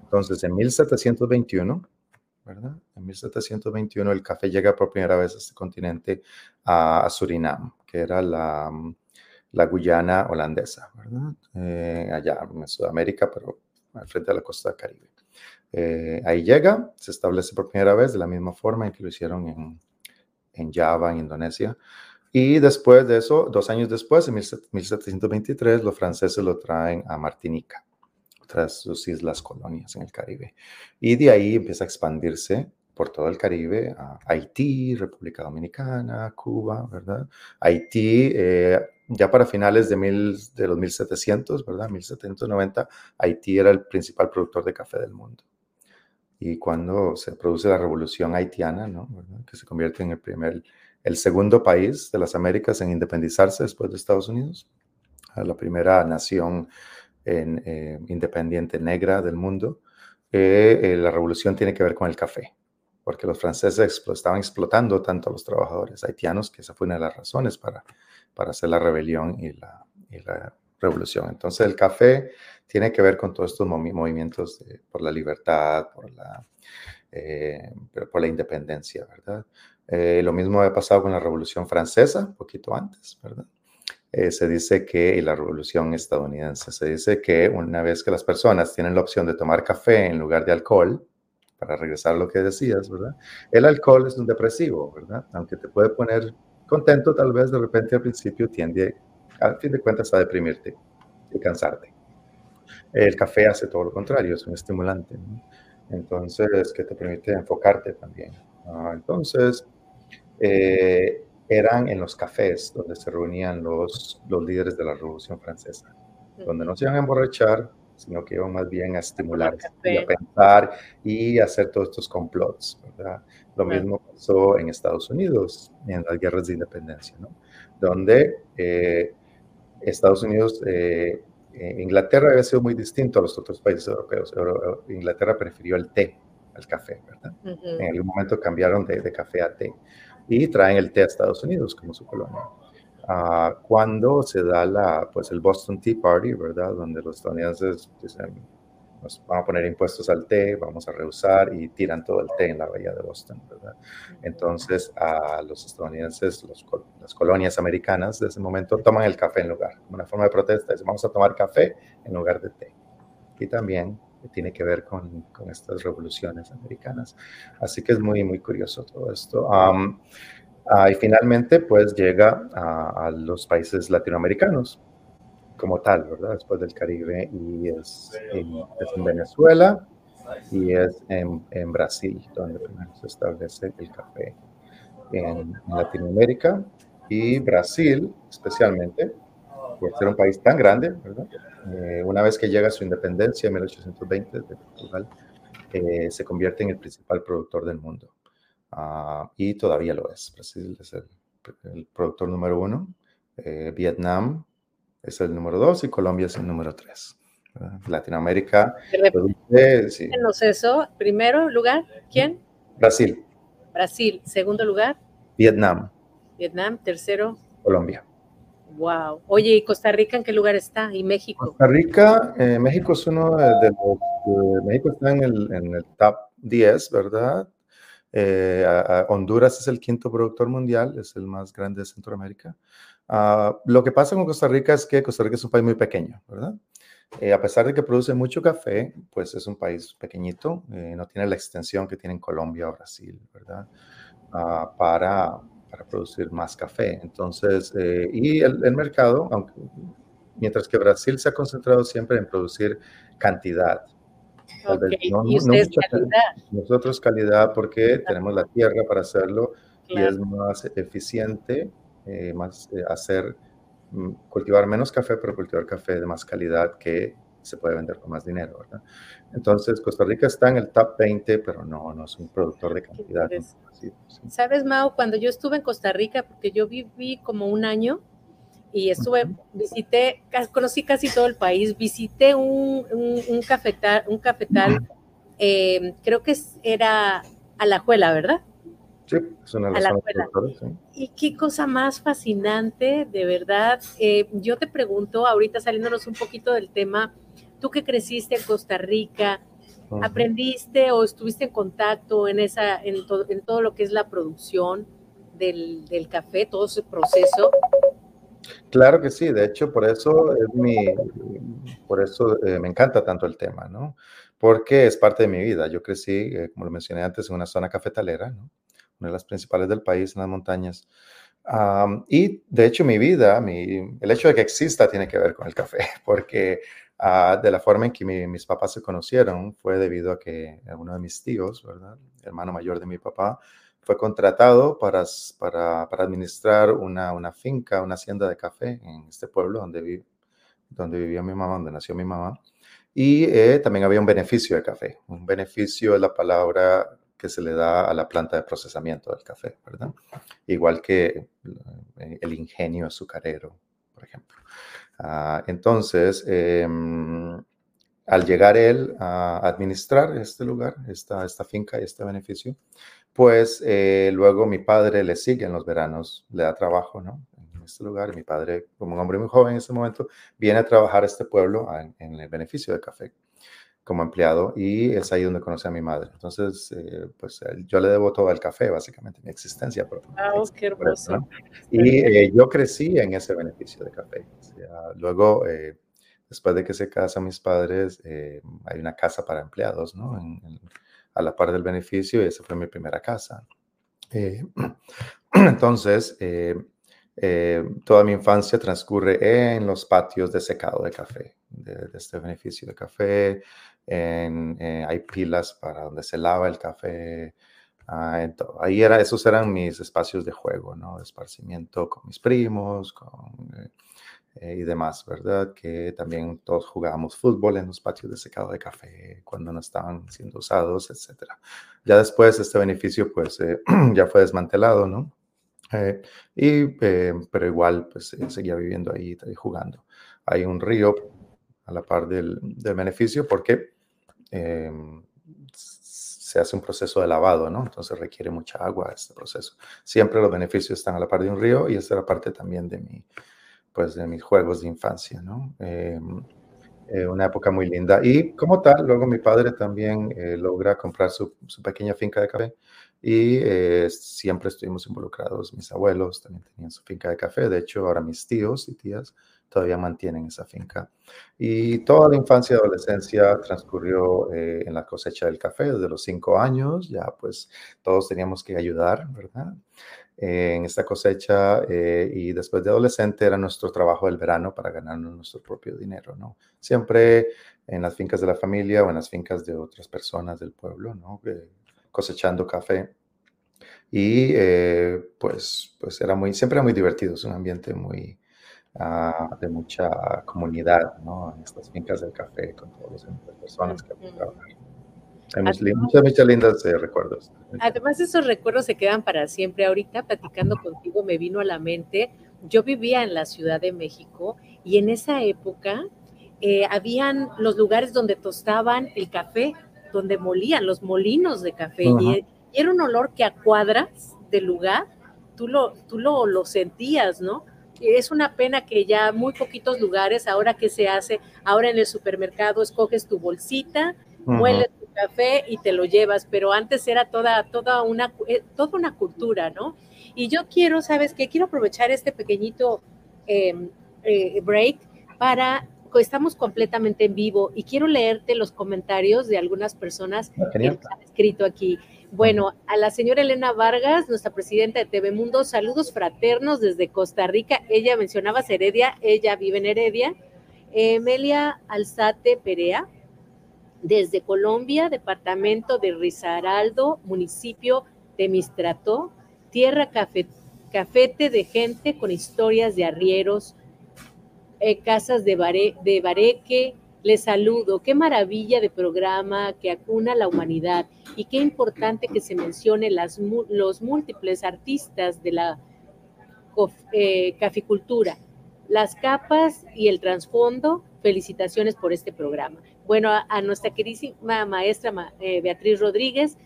Entonces, en 1721, ¿verdad? En 1721 el café llega por primera vez a este continente, a, a Surinam, que era la la Guyana holandesa, ¿verdad? Eh, allá en Sudamérica, pero al frente de la costa del Caribe. Eh, ahí llega, se establece por primera vez de la misma forma en que lo hicieron en, en Java, en Indonesia. Y después de eso, dos años después, en 1723, los franceses lo traen a Martinica, otras sus islas colonias en el Caribe. Y de ahí empieza a expandirse por todo el Caribe, a Haití, República Dominicana, Cuba, ¿verdad? Haití, eh, ya para finales de, los 1700, ¿verdad? 1790, Haití era el principal productor de café del mundo. Y cuando se produce la revolución haitiana, ¿no? que se convierte en el primer, el segundo país de las Américas en independizarse después de Estados Unidos, la primera nación eh, independiente negra del mundo, eh, la revolución tiene que ver con el café porque los franceses estaban explotando tanto a los trabajadores haitianos que esa fue una de las razones para, para hacer la rebelión y la, revolución. Entonces el café tiene que ver con todos estos movimientos por la libertad, por la, eh, por la independencia, ¿verdad? Eh, lo mismo ha pasado con la Revolución Francesa, un poquito antes, ¿verdad? Eh, se dice que, y la Revolución Estadounidense, se dice que una vez que las personas tienen la opción de tomar café en lugar de alcohol, para regresar a lo que decías, ¿verdad? El alcohol es un depresivo, ¿verdad? Aunque te puede poner contento, tal vez de repente al principio tiende, al fin de cuentas, a deprimirte y cansarte. El café hace todo lo contrario, es un estimulante, ¿no? Entonces, que te permite enfocarte también. Ah, entonces, eh, eran en los cafés donde se reunían los, los líderes de la Revolución Francesa, donde no se iban a emborrachar, sino que iban más bien a estimular y a pensar y hacer todos estos complots. ¿verdad? Lo mismo pasó en Estados Unidos, en las guerras de independencia, ¿no? donde eh, Estados Unidos, eh, eh, Inglaterra había sido muy distinto a los otros países europeos. Inglaterra prefirió el té al café, ¿verdad? En algún momento cambiaron de, de café a té y traen el té a Estados Unidos como su colonia. Ah, cuando se da la, pues el Boston Tea Party, ¿verdad? Donde los estadounidenses dicen, nos van a poner impuestos al té, vamos a rehusar y tiran todo el té en la bahía de Boston, ¿verdad? Entonces, a los estadounidenses, los, las colonias americanas de ese momento toman el café en lugar, una forma de protesta, dicen, vamos a tomar café en lugar de té. Y también tiene que ver con, con estas revoluciones americanas. Así que es muy, muy curioso todo esto. Ah, y finalmente, pues llega a, los países latinoamericanos como tal, ¿verdad? Después del Caribe y es en, Venezuela y es en, en, Brasil, donde primero se establece el café en, Latinoamérica y Brasil especialmente, por ser un país tan grande, ¿verdad? Eh, una vez que llega su independencia en 1820 de Portugal, eh, se convierte en el principal productor del mundo. Ah, y todavía lo es. Brasil es el, productor número uno, eh, Vietnam es el número dos y Colombia es el número tres. Latinoamérica. Produce, eso. Primero lugar, ¿quién? Brasil. Brasil. Segundo lugar. Vietnam. Vietnam. Tercero. Colombia. Wow. Oye, ¿y Costa Rica en qué lugar está? ¿Y México? Costa Rica, eh, México es uno de los. México está en el, en el top 10, ¿verdad? Eh, Honduras es el quinto productor mundial, es el más grande de Centroamérica. Ah, lo que pasa con Costa Rica es que Costa Rica es un país muy pequeño, ¿verdad? Eh, a pesar de que produce mucho café, pues es un país pequeñito, eh, no tiene la extensión que tienen Colombia o Brasil, ¿verdad? Ah, para, para, producir más café. Entonces, y el, el mercado, aunque, mientras que Brasil se ha concentrado siempre en producir cantidad, ¿Y ustedes calidad? Nosotros calidad porque tenemos la tierra para hacerlo y es más eficiente, eh, más eh, hacer, mm, cultivar menos café, pero cultivar café de más calidad que se puede vender con más dinero, ¿verdad? Entonces, Costa Rica está en el top 20, pero no, no es un productor de cantidad. ¿Sabes, Mao? Cuando yo estuve en Costa Rica, porque yo viví como un año, y estuve, visité, conocí casi todo el país, visité un, un, cafetal, un cafetal eh, creo que era Alajuela, ¿verdad? Sí, es una Alajuela. Y qué cosa más fascinante, de verdad. Eh, yo te pregunto, ahorita saliéndonos un poquito del tema, tú que creciste en Costa Rica, ¿aprendiste o estuviste en contacto en, esa, en, en todo lo que es la producción del, del café, todo ese proceso? Claro que sí, de hecho por eso es mi, por eso eh, me encanta tanto el tema, ¿no? porque es parte de mi vida. Yo crecí, eh, como lo mencioné antes, en una zona cafetalera, ¿no? Una de las principales del país, en las montañas. y de hecho mi vida, mi, el hecho de que exista tiene que ver con el café, porque uh, de la forma en que mis papás se conocieron fue debido a que uno de mis tíos, hermano mayor de mi papá, fue contratado para, para, administrar una, una, finca, una hacienda de café en este pueblo donde, vi, donde vivía mi mamá, donde nació mi mamá. Y eh, también había un beneficio de café. Un beneficio es la palabra que se le da a la planta de procesamiento del café, ¿verdad? Igual que eh, el ingenio azucarero, por ejemplo. Ah, entonces, em, al llegar él a administrar este lugar, esta, esta finca y este beneficio, pues eh, luego mi padre le sigue en los veranos, le da trabajo, ¿no? En este lugar, mi padre, como un hombre muy joven en ese momento, viene a trabajar a este pueblo en, el beneficio de café como empleado y es ahí donde conoce a mi madre. Entonces, eh, pues yo le debo todo el café, básicamente, mi existencia. Ah, oh, qué hermoso. Y eh, yo crecí en ese beneficio de café. luego, después de que se casan mis padres, hay una casa para empleados, ¿no? en, a la par del beneficio y esa fue mi primera casa. Eh, entonces, eh, eh, toda mi infancia transcurre en los patios de secado de café, de, este beneficio de café. hay pilas para donde se lava el café. Ah, ahí era, esos eran mis espacios de juego, ¿no? De esparcimiento con mis primos, con eh, y demás, ¿verdad? Que también todos jugábamos fútbol en los patios de secado de café cuando no estaban siendo usados, etcétera. Ya después este beneficio pues eh, ya fue desmantelado, ¿no? Eh, y, pero igual pues seguía viviendo ahí, jugando. Hay un río a la par del, del beneficio porque em, se hace un proceso de lavado, ¿no? Entonces requiere mucha agua este proceso. Siempre los beneficios están a la par de un río y esta era parte también de mi, pues, de mis juegos de infancia, ¿no? Em, eh, una época muy linda. Y como tal, luego mi padre también eh, logra comprar su, su, pequeña finca de café y eh, siempre estuvimos involucrados. Mis abuelos también tenían su finca de café. De hecho, ahora mis tíos y tías todavía mantienen esa finca. Y toda la infancia y adolescencia transcurrió en la cosecha del café. Desde los cinco años ya pues todos teníamos que ayudar, ¿verdad? en esta cosecha eh, y después de adolescente era nuestro trabajo del verano para ganarnos nuestro propio dinero, ¿no? Siempre en las fincas de la familia o en las fincas de otras personas del pueblo, ¿no? cosechando café. Y eh, pues, pues era muy, siempre era muy divertido, es un ambiente muy, uh, de mucha comunidad, ¿no? En estas fincas del café con todas las personas que trabajar. Hay muchas, muchas, lindas eh, recuerdos. Además, esos recuerdos se quedan para siempre. Ahorita, platicando contigo, me vino a la mente, yo vivía en la Ciudad de México y en esa época eh, habían los lugares donde tostaban el café, donde molían los molinos de café. y, era un olor que a cuadras del lugar tú lo, tú lo, lo sentías, ¿no? Es una pena que ya muy poquitos lugares, ahora que se hace, ahora en el supermercado escoges tu bolsita, mueles tu café y te lo llevas, pero antes era toda, toda, una, eh, toda una cultura, ¿no? Y yo quiero, ¿sabes qué? Quiero aprovechar este pequeñito em, eh, break para, estamos completamente en vivo y quiero leerte los comentarios de algunas personas ah, que han escrito aquí. Bueno, a la señora Elena Vargas, nuestra presidenta de TV Mundo, saludos fraternos desde Costa Rica. Ella mencionaba Heredia, ella vive en Heredia. Emelia Alzate Perea, desde Colombia, departamento de Risaraldo, municipio de Mistrató, tierra cafete de gente con historias de arrieros, eh, casas de, de bareque. Les saludo, qué maravilla de programa que acuna la humanidad y qué importante que se mencione las, los múltiples artistas de la eh, caficultura, las capas y el trasfondo. Felicitaciones por este programa. Bueno, a, nuestra queridísima maestra eh, Beatriz Rodríguez,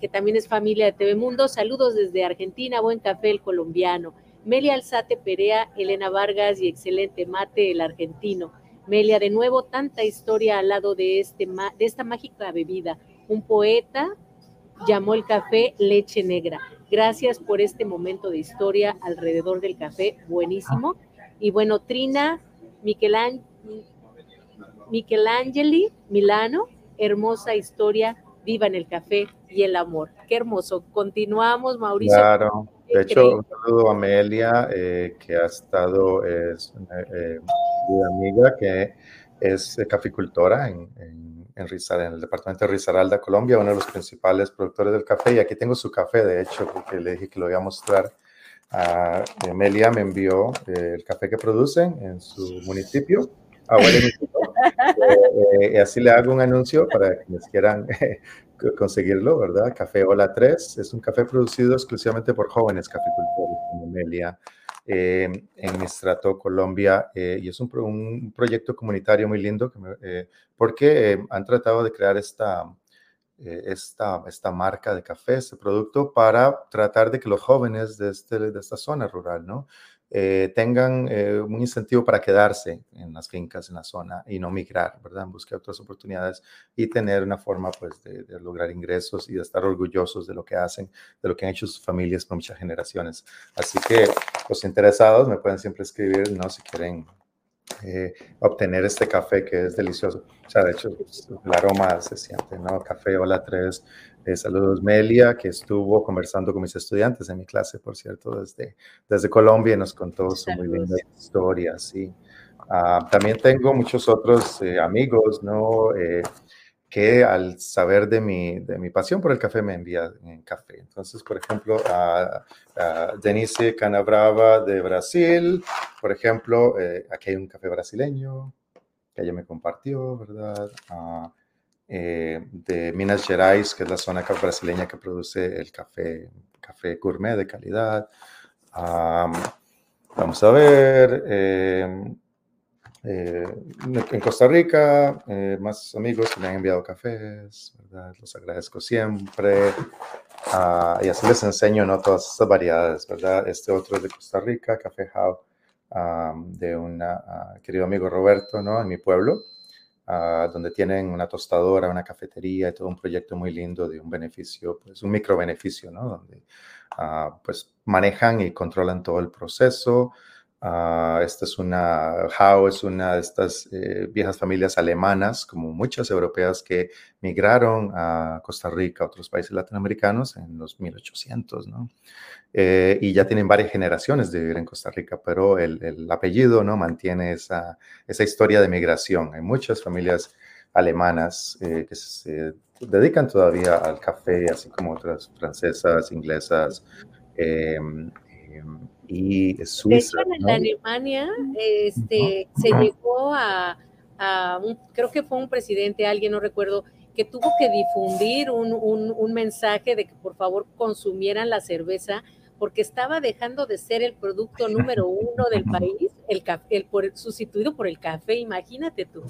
que también es familia de TV Mundo, saludos desde Argentina, buen café el colombiano. Melia Alzate Perea, Elena Vargas y excelente mate el argentino. Melia, de nuevo, tanta historia al lado de, este, de esta mágica bebida. Un poeta llamó el café leche negra. Gracias por este momento de historia alrededor del café, buenísimo. Y bueno, Trina Michelangelo Michelangeli Milano, hermosa historia viva en el café y el amor. Qué hermoso. Continuamos, Mauricio. Claro. De hecho, un saludo a Amelia, eh, que ha estado, es una eh, amiga que es caficultora en, en, en, el departamento de Risaralda, Colombia, uno de los principales productores del café. Y aquí tengo su café, de hecho, porque le dije que lo iba a mostrar. A Amelia me envió eh, el café que producen en su municipio. Ah, y así le hago un anuncio para quienes quieran conseguirlo, ¿verdad? Café Hola 3 es un café producido exclusivamente por jóvenes caficultores como Amelia eh, en Estrato, Colombia, eh, y es un, un, proyecto comunitario muy lindo que eh, porque han tratado de crear esta, esta, esta marca de café, este producto, para tratar de que los jóvenes de, este, de esta zona rural, ¿no? Eh, tengan eh, un incentivo para quedarse en las fincas, en la zona y no migrar, ¿verdad? En otras oportunidades y tener una forma, pues, de, de, lograr ingresos y de estar orgullosos de lo que hacen, de lo que han hecho sus familias por muchas generaciones. Así que los interesados me pueden siempre escribir, ¿no? Si quieren eh, obtener este café que es delicioso. O sea, de hecho, el aroma se siente, ¿no? Café Hola 3. Eh, saludos, Melia, que estuvo conversando con mis estudiantes en mi clase, por cierto, desde, desde Colombia y nos contó su muy linda historia, sí. Uh, también tengo muchos otros eh, amigos, ¿no? Eh, que al saber de mi, de mi pasión por el café me envía en café. Entonces, por ejemplo, a, a Denise Canabrava de Brasil, por ejemplo, eh, aquí hay un café brasileño que ella me compartió, ¿verdad? Uh, eh, de Minas Gerais, que es la zona brasileña que produce el café, café gourmet de calidad. Um, vamos a ver. Eh, eh, en Costa Rica, eh, más amigos que me han enviado cafés, ¿verdad? los agradezco siempre. Uh, y así les enseño ¿no? todas estas variedades, ¿verdad? Este otro es de Costa Rica, Café How, um, de un uh, querido amigo Roberto, ¿no? En mi pueblo, uh, donde tienen una tostadora, una cafetería y todo un proyecto muy lindo de un beneficio, pues un micro beneficio, ¿no? Donde pues manejan y controlan todo el proceso. Uh, esta es una, How es una de estas eh, viejas familias alemanas, como muchas europeas que migraron a Costa Rica, a otros países latinoamericanos en los 1800, ¿no? Eh, y ya tienen varias generaciones de vivir en Costa Rica, pero el, el, apellido, ¿no? Mantiene esa, esa historia de migración. Hay muchas familias alemanas eh, que se dedican todavía al café, así como otras francesas, inglesas. Em, y Suiza. De hecho, en ¿no? Alemania este, se llegó a, a un, creo que fue un presidente, alguien, no recuerdo, que tuvo que difundir un, un, un, mensaje de que por favor consumieran la cerveza porque estaba dejando de ser el producto número uno del país, el, el por, sustituido por el café, imagínate tú.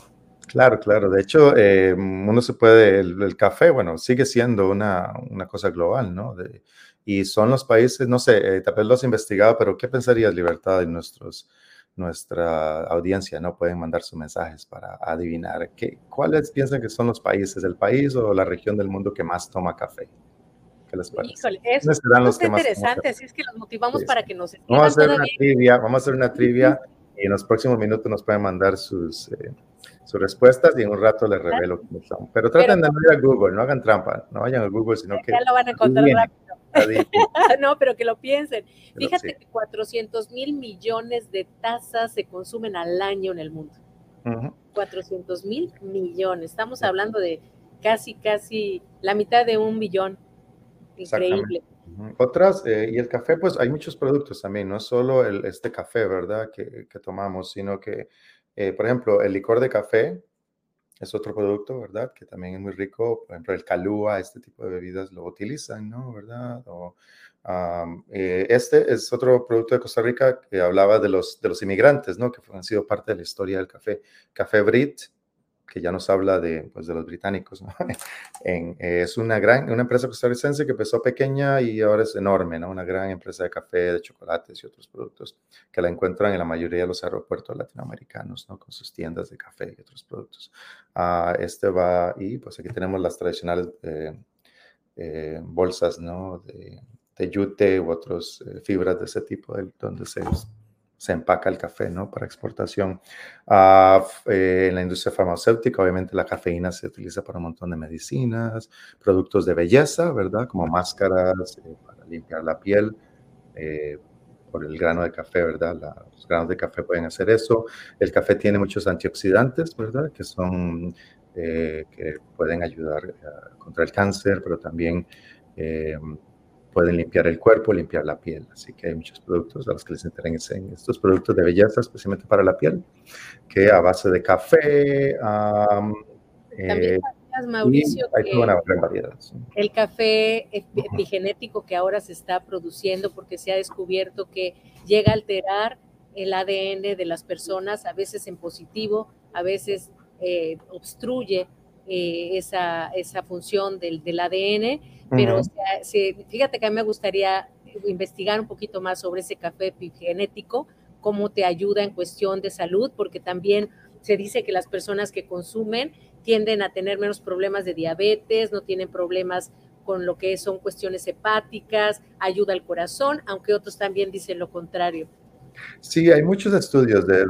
Claro, claro. De hecho, eh, uno se puede, el, el, café, bueno, sigue siendo una, una cosa global, ¿no? De, y son los países, no sé, eh, tal vez lo has investigado, pero ¿qué pensarías, Libertad, en nuestros, nuestra audiencia? ¿No? Pueden mandar sus mensajes para adivinar qué, cuáles piensan que son los países del país o la región del mundo que más toma café. ¿Qué les parece? Híjole, eso es los interesante, así es que los motivamos sí, para que nos vamos a hacer todavía. una trivia, vamos a hacer una trivia y en los próximos minutos nos pueden mandar sus, eh, sus respuestas y en un rato les revelo quiénes son. Pero traten Pero, de no ir a Google, no hagan trampa, no vayan a Google, sino que... Ya lo van a encontrar rápido. no, pero que lo piensen. Pero Fíjate sí. que 400 mil millones de tazas se consumen al año en el mundo. Uh -huh. 400 mil millones. Estamos hablando de casi, casi la mitad de un billón. Increíble. Otras, eh, y el café, pues hay muchos productos también, no es solo el, este café, ¿verdad? Que, que tomamos, sino que, eh, por ejemplo, el licor de café, es otro producto, ¿verdad? Que también es muy rico. Por ejemplo, el calúa, este tipo de bebidas lo utilizan, ¿no? ¿Verdad? O, um, este es otro producto de Costa Rica que hablaba de los, de los inmigrantes, ¿no? Que han sido parte de la historia del café. Café Brit, que ya nos habla de, pues, de los británicos, eh, es una gran, una empresa costarricense que empezó pequeña y ahora es enorme, ¿no? Una gran empresa de café, de chocolates y otros productos que la encuentran en la mayoría de los aeropuertos latinoamericanos, ¿no? Con sus tiendas de café y otros productos. Uh, este va, y pues aquí tenemos las tradicionales eh, eh, bolsas, ¿no? De, yute u otras fibras de ese tipo, de, donde se se empaca el café, ¿no? Para exportación. Ah, eh, en la industria farmacéutica, obviamente la cafeína se utiliza para un montón de medicinas, productos de belleza, ¿verdad? Como máscaras eh, para limpiar la piel eh, por el grano de café, ¿verdad? los granos de café pueden hacer eso. El café tiene muchos antioxidantes, ¿verdad? Que son, que pueden ayudar contra el cáncer, pero también pueden limpiar el cuerpo, limpiar la piel. Así que hay muchos productos a los que les interesen estos productos de belleza, especialmente para la piel, que a base de café. También eh, Mauricio, hay una gran variedad. El café epigenético que ahora se está produciendo porque se ha descubierto que llega a alterar el ADN de las personas, a veces en positivo, a veces eh, obstruye eh, esa, esa, función del, del ADN, pero fíjate que a mí me gustaría investigar un poquito más sobre ese café epigenético, cómo te ayuda en cuestión de salud, porque también se dice que las personas que consumen tienden a tener menos problemas de diabetes, no tienen problemas con lo que son cuestiones hepáticas, ayuda al corazón, aunque otros también dicen lo contrario. Sí, hay muchos estudios. De,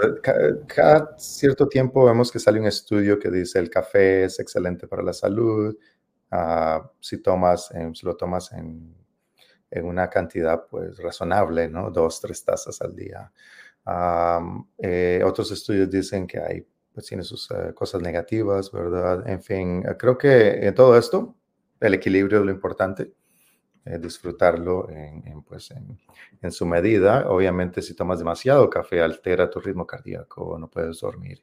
cada cierto tiempo vemos que sale un estudio que dice el café es excelente para la salud. Ah, si tomas, si lo tomas en, en, una cantidad pues razonable, ¿no? Dos, tres tazas al día. Eh, otros estudios dicen que hay, pues tiene sus eh, cosas negativas, ¿verdad? En fin, creo que en todo esto el equilibrio es lo importante. Eh, disfrutarlo en, pues en, su medida. Obviamente, si tomas demasiado café, altera tu ritmo cardíaco, no puedes dormir.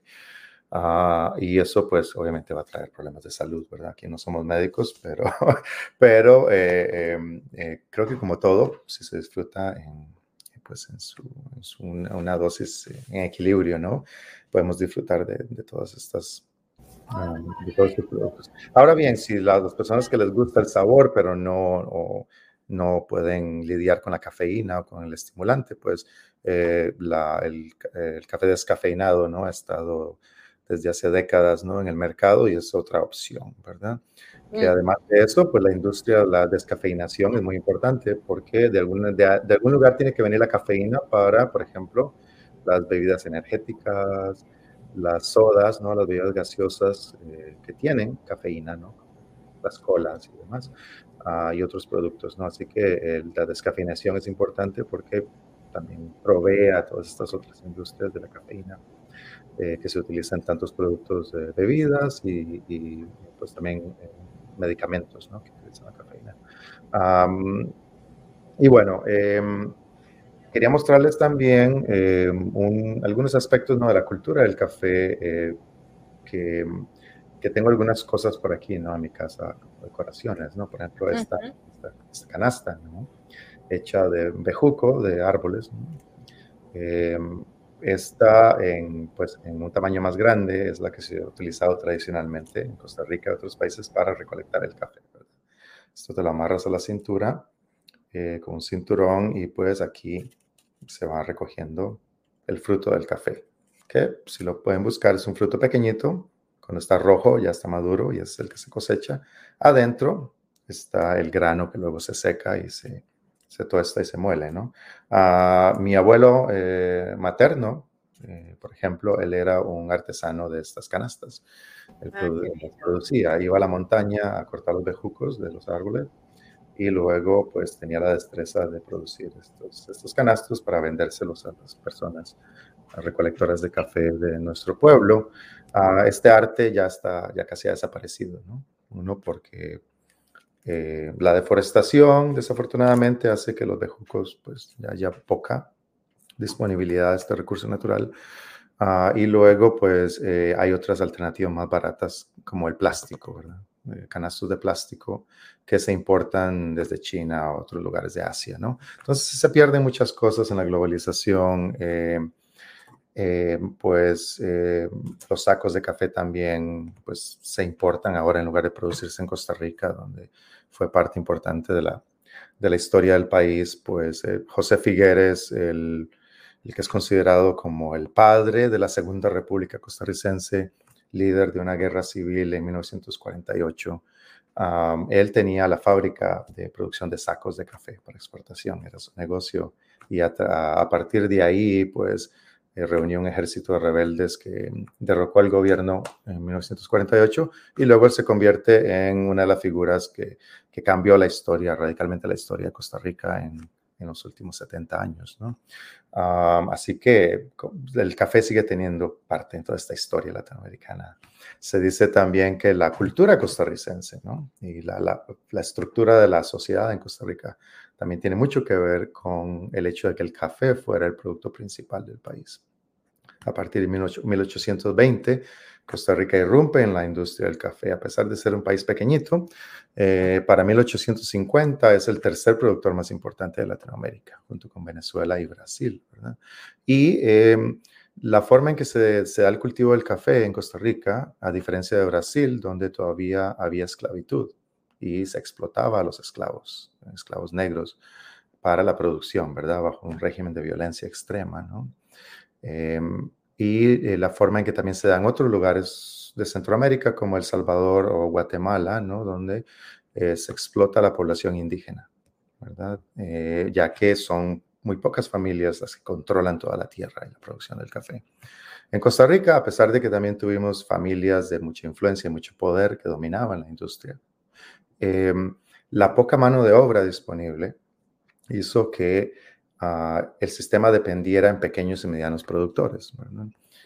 Ah, y eso, pues, obviamente va a traer problemas de salud, ¿verdad? Aquí no somos médicos, pero, pero eh, em, eh, creo que como todo, si se disfruta en, pues, en, su, una, dosis en equilibrio, ¿no? Podemos disfrutar de, de todas estas Ahora bien, si las, personas que les gusta el sabor, pero no, no pueden lidiar con la cafeína o con el estimulante, pues eh, el, café descafeinado ¿no? ha estado desde hace décadas ¿no? en el mercado y es otra opción, ¿verdad? Que mm. además de eso, pues la industria de la descafeinación es muy importante porque de algún, de algún lugar tiene que venir la cafeína para, por ejemplo, las bebidas energéticas, las sodas, ¿no? las bebidas gaseosas eh, que tienen cafeína, ¿no? las colas y demás, uh, y otros productos. ¿no? Así que la descafeinación es importante porque también provee a todas estas otras industrias de la cafeína eh, que se utilizan tantos productos de bebidas y, y pues también eh, medicamentos ¿no? que utilizan la cafeína. Y bueno, eh, quería mostrarles también eh, algunos aspectos ¿no? de la cultura del café, eh, que, que, tengo algunas cosas por aquí, ¿no? En mi casa, decoraciones, ¿no? Por ejemplo, esta, esta, canasta, ¿no? Hecha de bejuco, de árboles, eh, está en, pues, en un tamaño más grande, es la que se ha utilizado tradicionalmente en Costa Rica y otros países para recolectar el café. Esto te lo amarras a la cintura con un cinturón y pues aquí se va recogiendo el fruto del café, que si lo pueden buscar es un fruto pequeñito, cuando está rojo ya está maduro y es el que se cosecha. Adentro está el grano que luego se seca y se, se tuesta y se muele, ¿no? Ah, mi abuelo eh, materno, eh, por ejemplo, él era un artesano de estas canastas. Él ah, producía, iba a la montaña a cortar los bejucos de los árboles y luego pues tenía la destreza de producir estos, estos canastos para vendérselos a las personas a recolectoras de café de nuestro pueblo. Uh, este arte ya está, ya casi ha desaparecido, ¿no? Uno porque eh, la deforestación desafortunadamente hace que los bejucos pues ya haya poca disponibilidad de este recurso natural. Uh, y luego pues eh, hay otras alternativas más baratas como el plástico, ¿verdad? Eh, canastos de plástico que se importan desde China a otros lugares de Asia, ¿no? Entonces se pierden muchas cosas en la globalización. Eh, eh, pues los sacos de café también pues, se importan ahora en lugar de producirse en Costa Rica, donde fue parte importante de la, de la historia del país. Pues José Figueres, el, el que es considerado como el padre de la Segunda República Costarricense, líder de una guerra civil en 1948. él tenía la fábrica de producción de sacos de café para exportación, era su negocio y a, partir de ahí, pues, eh, reunió un ejército de rebeldes que derrocó al gobierno en 1948 y luego él se convierte en una de las figuras que, que cambió la historia, radicalmente la historia de Costa Rica en, en los últimos 70 años. ¿no? así que el café sigue teniendo parte en toda esta historia latinoamericana. Se dice también que la cultura costarricense ¿no? y la, la, la, estructura de la sociedad en Costa Rica también tiene mucho que ver con el hecho de que el café fuera el producto principal del país. A partir de 1820, Costa Rica irrumpe en la industria del café, a pesar de ser un país pequeñito. Eh, para 1850 es el tercer productor más importante de Latinoamérica, junto con Venezuela y Brasil. Y eh, la forma en que se, se, da el cultivo del café en Costa Rica, a diferencia de Brasil, donde todavía había esclavitud y se explotaba a los esclavos, esclavos negros, para la producción, ¿verdad? Bajo un régimen de violencia extrema, ¿no? Eh, y eh, la forma en que también se da en otros lugares de Centroamérica, como El Salvador o Guatemala, ¿no? donde eh, se explota la población indígena, ¿verdad? Eh, ya que son muy pocas familias las que controlan toda la tierra y la producción del café. En Costa Rica, a pesar de que también tuvimos familias de mucha influencia y mucho poder que dominaban la industria, em, la poca mano de obra disponible hizo que el sistema dependiera en pequeños y medianos productores.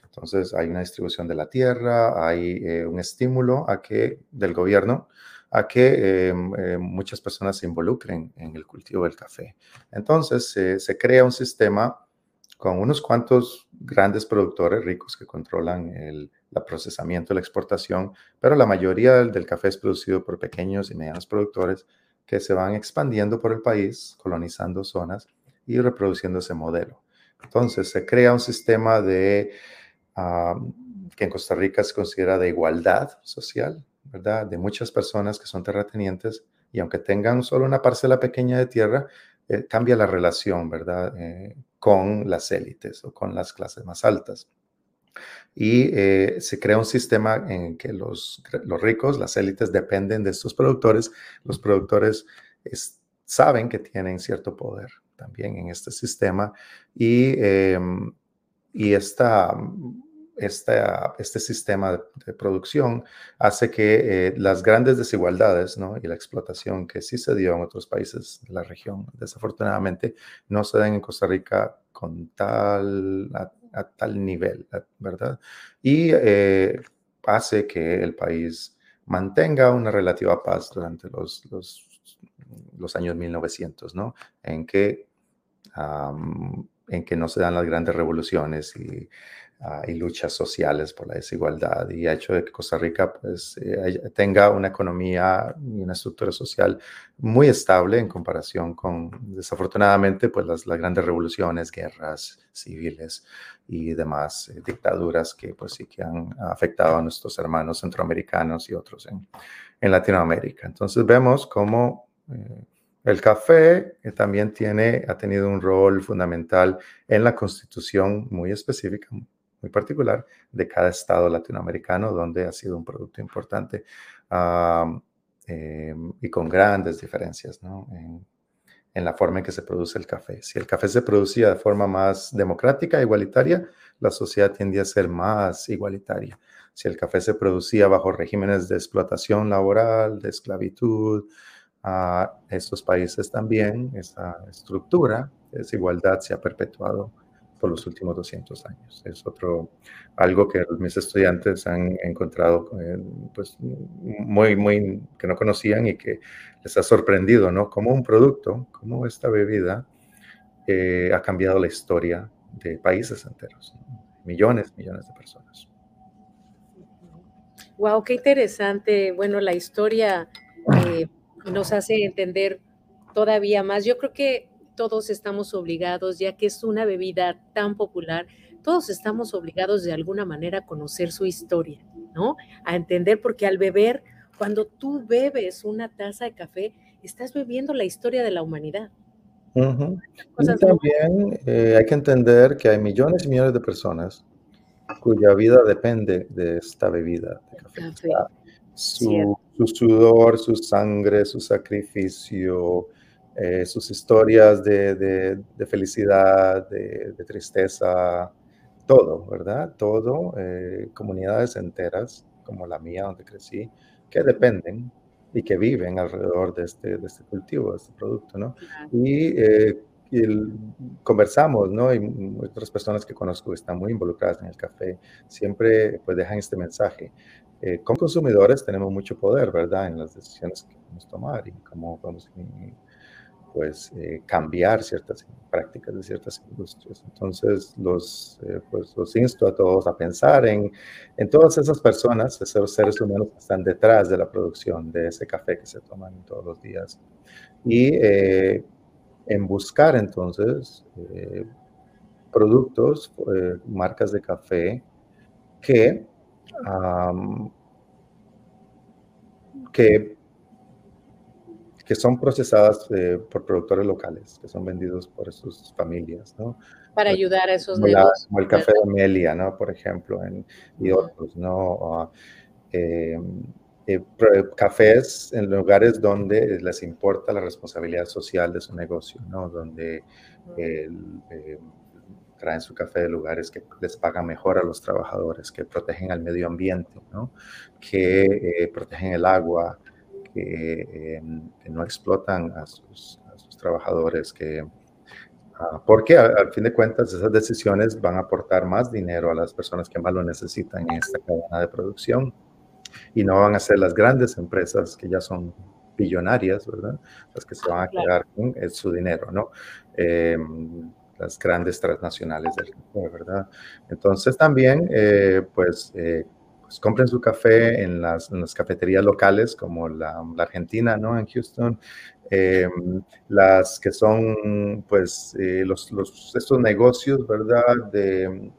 Entonces hay una distribución de la tierra, hay eh, un estímulo a que, del gobierno a que eh, eh, muchas personas se involucren en el cultivo del café. Entonces se crea un sistema con unos cuantos grandes productores ricos que controlan el, el procesamiento, la exportación, pero la mayoría del café es producido por pequeños y medianos productores que se van expandiendo por el país, colonizando zonas y reproduciendo ese modelo. Entonces, se crea un sistema de, que en Costa Rica se considera de igualdad social, ¿verdad? De muchas personas que son terratenientes y aunque tengan solo una parcela pequeña de tierra, eh, cambia la relación, ¿verdad? Eh, con las élites o con las clases más altas. Y eh, se crea un sistema en que los, los ricos, las élites, dependen de estos productores. Los productores es, saben que tienen cierto poder, también en este sistema y, eh, y esta, esta, este sistema de, producción hace que eh, las grandes desigualdades ¿no? y la explotación que sí se dio en otros países de la región, desafortunadamente, no se den en Costa Rica con tal, a, a tal nivel, ¿verdad? Y eh, hace que el país mantenga una relativa paz durante los, los, los años 1900, ¿no? En que um, en que no se dan las grandes revoluciones y, uh, y, luchas sociales por la desigualdad y ha hecho de que Costa Rica pues, eh, tenga una economía y una estructura social muy estable en comparación con, desafortunadamente, pues las, las grandes revoluciones, guerras civiles y demás eh, dictaduras que pues sí que han afectado a nuestros hermanos centroamericanos y otros en, en Latinoamérica. Entonces vemos cómo... Eh, el café también tiene, ha tenido un rol fundamental en la constitución muy específica, muy particular de cada estado latinoamericano, donde ha sido un producto importante eh, y con grandes diferencias en, en, la forma en que se produce el café. Si el café se producía de forma más democrática, igualitaria, la sociedad tiende a ser más igualitaria. Si el café se producía bajo regímenes de explotación laboral, de esclavitud, a estos países también, esa estructura de desigualdad se ha perpetuado por los últimos 200 años. Es otro, algo que mis estudiantes han encontrado pues, muy, muy, que no conocían y que les ha sorprendido, ¿no? Como un producto, como esta bebida eh, ha cambiado la historia de países enteros, ¿no? millones, millones de personas. Wow, qué interesante. Bueno, la historia eh, nos hace entender todavía más. Yo creo que todos estamos obligados, ya que es una bebida tan popular, todos estamos obligados de alguna manera a conocer su historia, ¿no? A entender, porque al beber, cuando tú bebes una taza de café, estás bebiendo la historia de la humanidad. Uh -huh. Y también eh, hay que entender que hay millones y millones de personas cuya vida depende de esta bebida de café. café su, su, sudor, su sangre, su sacrificio, eh, sus historias de, felicidad, de, tristeza, todo, ¿verdad? Todo, eh, comunidades enteras como la mía, donde crecí, que dependen y que viven alrededor de este, de este cultivo, de este producto, ¿no? Y, conversamos, ¿no? Y otras personas que conozco que están muy involucradas en el café siempre pues dejan este mensaje. Eh, como consumidores tenemos mucho poder, ¿verdad? En las decisiones que podemos tomar y cómo podemos pues, eh, cambiar ciertas prácticas de ciertas industrias. Entonces, los, eh, pues, los insto a todos a pensar en, en todas esas personas, esos seres humanos que están detrás de la producción de ese café que se toman todos los días. Y en buscar entonces productos, marcas de café que que, que son procesadas eh, por productores locales, que son vendidos por sus familias, ¿no? Para ayudar a esos como negocios. como el café de Amelia, ¿no? Por ejemplo, en, y otros, ¿no? Em, eh, cafés en lugares donde les importa la responsabilidad social de su negocio, ¿no? Donde el, em, traen su café de lugares que les pagan mejor a los trabajadores, que protegen al medio ambiente, ¿no? que eh, protegen el agua, que, em, no explotan a sus, trabajadores, que, ah, porque al, fin de cuentas esas decisiones van a aportar más dinero a las personas que más lo necesitan en esta cadena de producción y no van a ser las grandes empresas que ya son billonarias, ¿verdad? Las que se van a quedar con eh, su dinero, ¿no? Em, las grandes transnacionales del café, ¿verdad? Entonces también, eh, pues, eh, pues, compren su café en las, cafeterías locales como la, Argentina, ¿no? En Houston. Em, las que son, pues, eh, los, estos negocios, ¿verdad? De,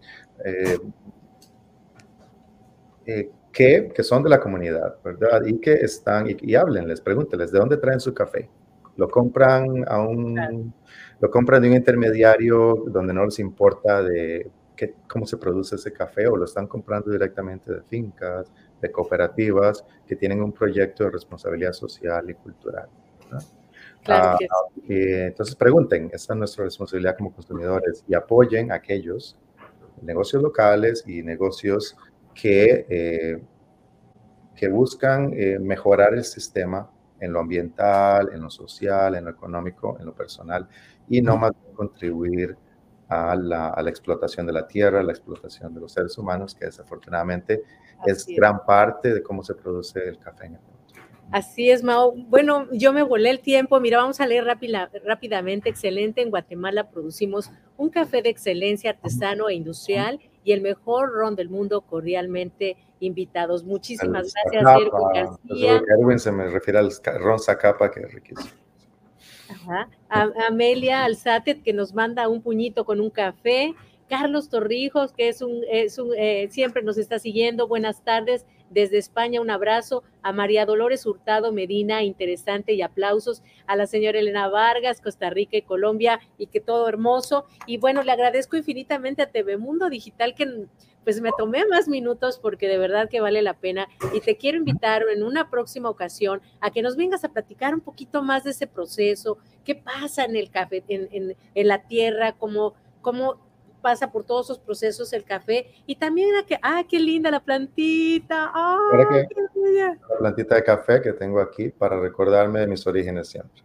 que, que, son de la comunidad, ¿verdad? Y que están, y, y háblenles, pregúntenles, ¿de dónde traen su café? ¿Lo compran a un lo compran de un intermediario donde no les importa de qué, cómo se produce ese café o lo están comprando directamente de fincas, de cooperativas que tienen un proyecto de responsabilidad social y cultural. Claro ah, entonces pregunten, esa es nuestra responsabilidad como consumidores y apoyen a aquellos negocios locales y negocios que, eh, que buscan eh, mejorar el sistema en lo ambiental, en lo social, en lo económico, en lo personal y no más contribuir a la, a la, explotación de la tierra, a la explotación de los seres humanos, que desafortunadamente es, gran parte de cómo se produce el café en el mundo. Así es, Mao. Bueno, yo me volé el tiempo. Mira, vamos a leer rápida, rápidamente. Excelente. En Guatemala producimos un café de excelencia artesano e industrial y el mejor ron del mundo, cordialmente invitados. Muchísimas gracias, Zacapa, García. Erwin se me refiere al ron Zacapa, que es riquísimo. Amelia Alzate, que nos manda un puñito con un café. Carlos Torrijos, que es un, es un eh, siempre nos está siguiendo. Buenas tardes. Desde España, un abrazo a María Dolores Hurtado Medina, interesante y aplausos a la señora Elena Vargas, Costa Rica y Colombia, y que todo hermoso. Y bueno, le agradezco infinitamente a TV Mundo Digital que pues me tomé más minutos porque de verdad que vale la pena y te quiero invitar en una próxima ocasión a que nos vengas a platicar un poquito más de ese proceso, qué pasa en el café, en, en, la tierra, cómo, cómo pasa por todos esos procesos el café y también a que, ah, qué linda la plantita, la plantita de café que tengo aquí para recordarme de mis orígenes siempre.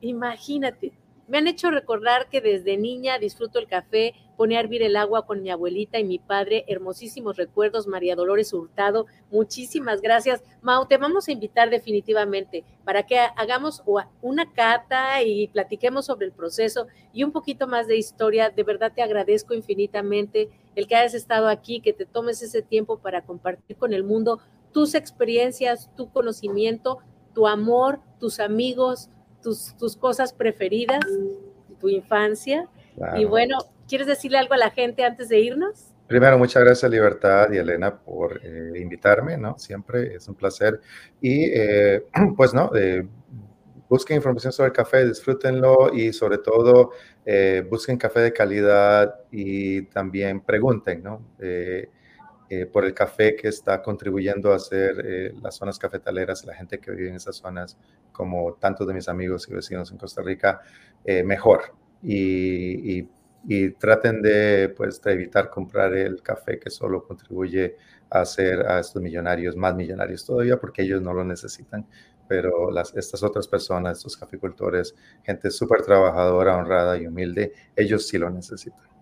Imagínate, me han hecho recordar que desde niña disfruto el café, ponía a hervir el agua con mi abuelita y mi padre. Hermosísimos recuerdos, María Dolores Hurtado. Muchísimas gracias. Mau, te vamos a invitar definitivamente para que hagamos una cata y platiquemos sobre el proceso y un poquito más de historia. De verdad te agradezco infinitamente el que hayas estado aquí, que te tomes ese tiempo para compartir con el mundo tus experiencias, tu conocimiento, tu amor, tus amigos, tus, cosas preferidas, tu infancia. Y bueno, ¿quieres decirle algo a la gente antes de irnos? Primero, muchas gracias Libertad y Elena por eh, invitarme, ¿no? Siempre es un placer. Y eh, pues, ¿no? Eh, busquen información sobre el café, disfrútenlo y sobre todo busquen café de calidad y también pregunten, ¿no? Eh, por el café que está contribuyendo a hacer eh, las zonas cafetaleras, la gente que vive en esas zonas, como tantos de mis amigos y vecinos en Costa Rica, mejor. Y, traten de, pues, evitar comprar el café que solo contribuye a hacer a estos millonarios más millonarios todavía, porque ellos no lo necesitan pero estas otras personas, estos caficultores, gente súper trabajadora, honrada y humilde, ellos sí lo necesitan.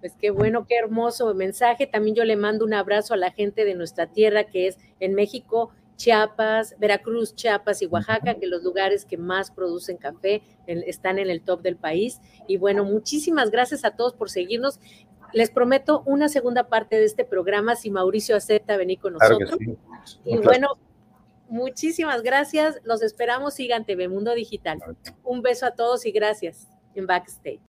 Pues qué bueno, qué hermoso mensaje. También yo le mando un abrazo a la gente de nuestra tierra, que es en México, Chiapas, Veracruz, Chiapas y Oaxaca, que los lugares que más producen café están en el top del país. Y bueno, muchísimas gracias a todos por seguirnos. Les prometo una segunda parte de este programa si Mauricio acepta venir con nosotros. Y bueno, muchísimas gracias. Los esperamos. Sigan TV Mundo Digital. Un beso a todos y gracias en Backstage.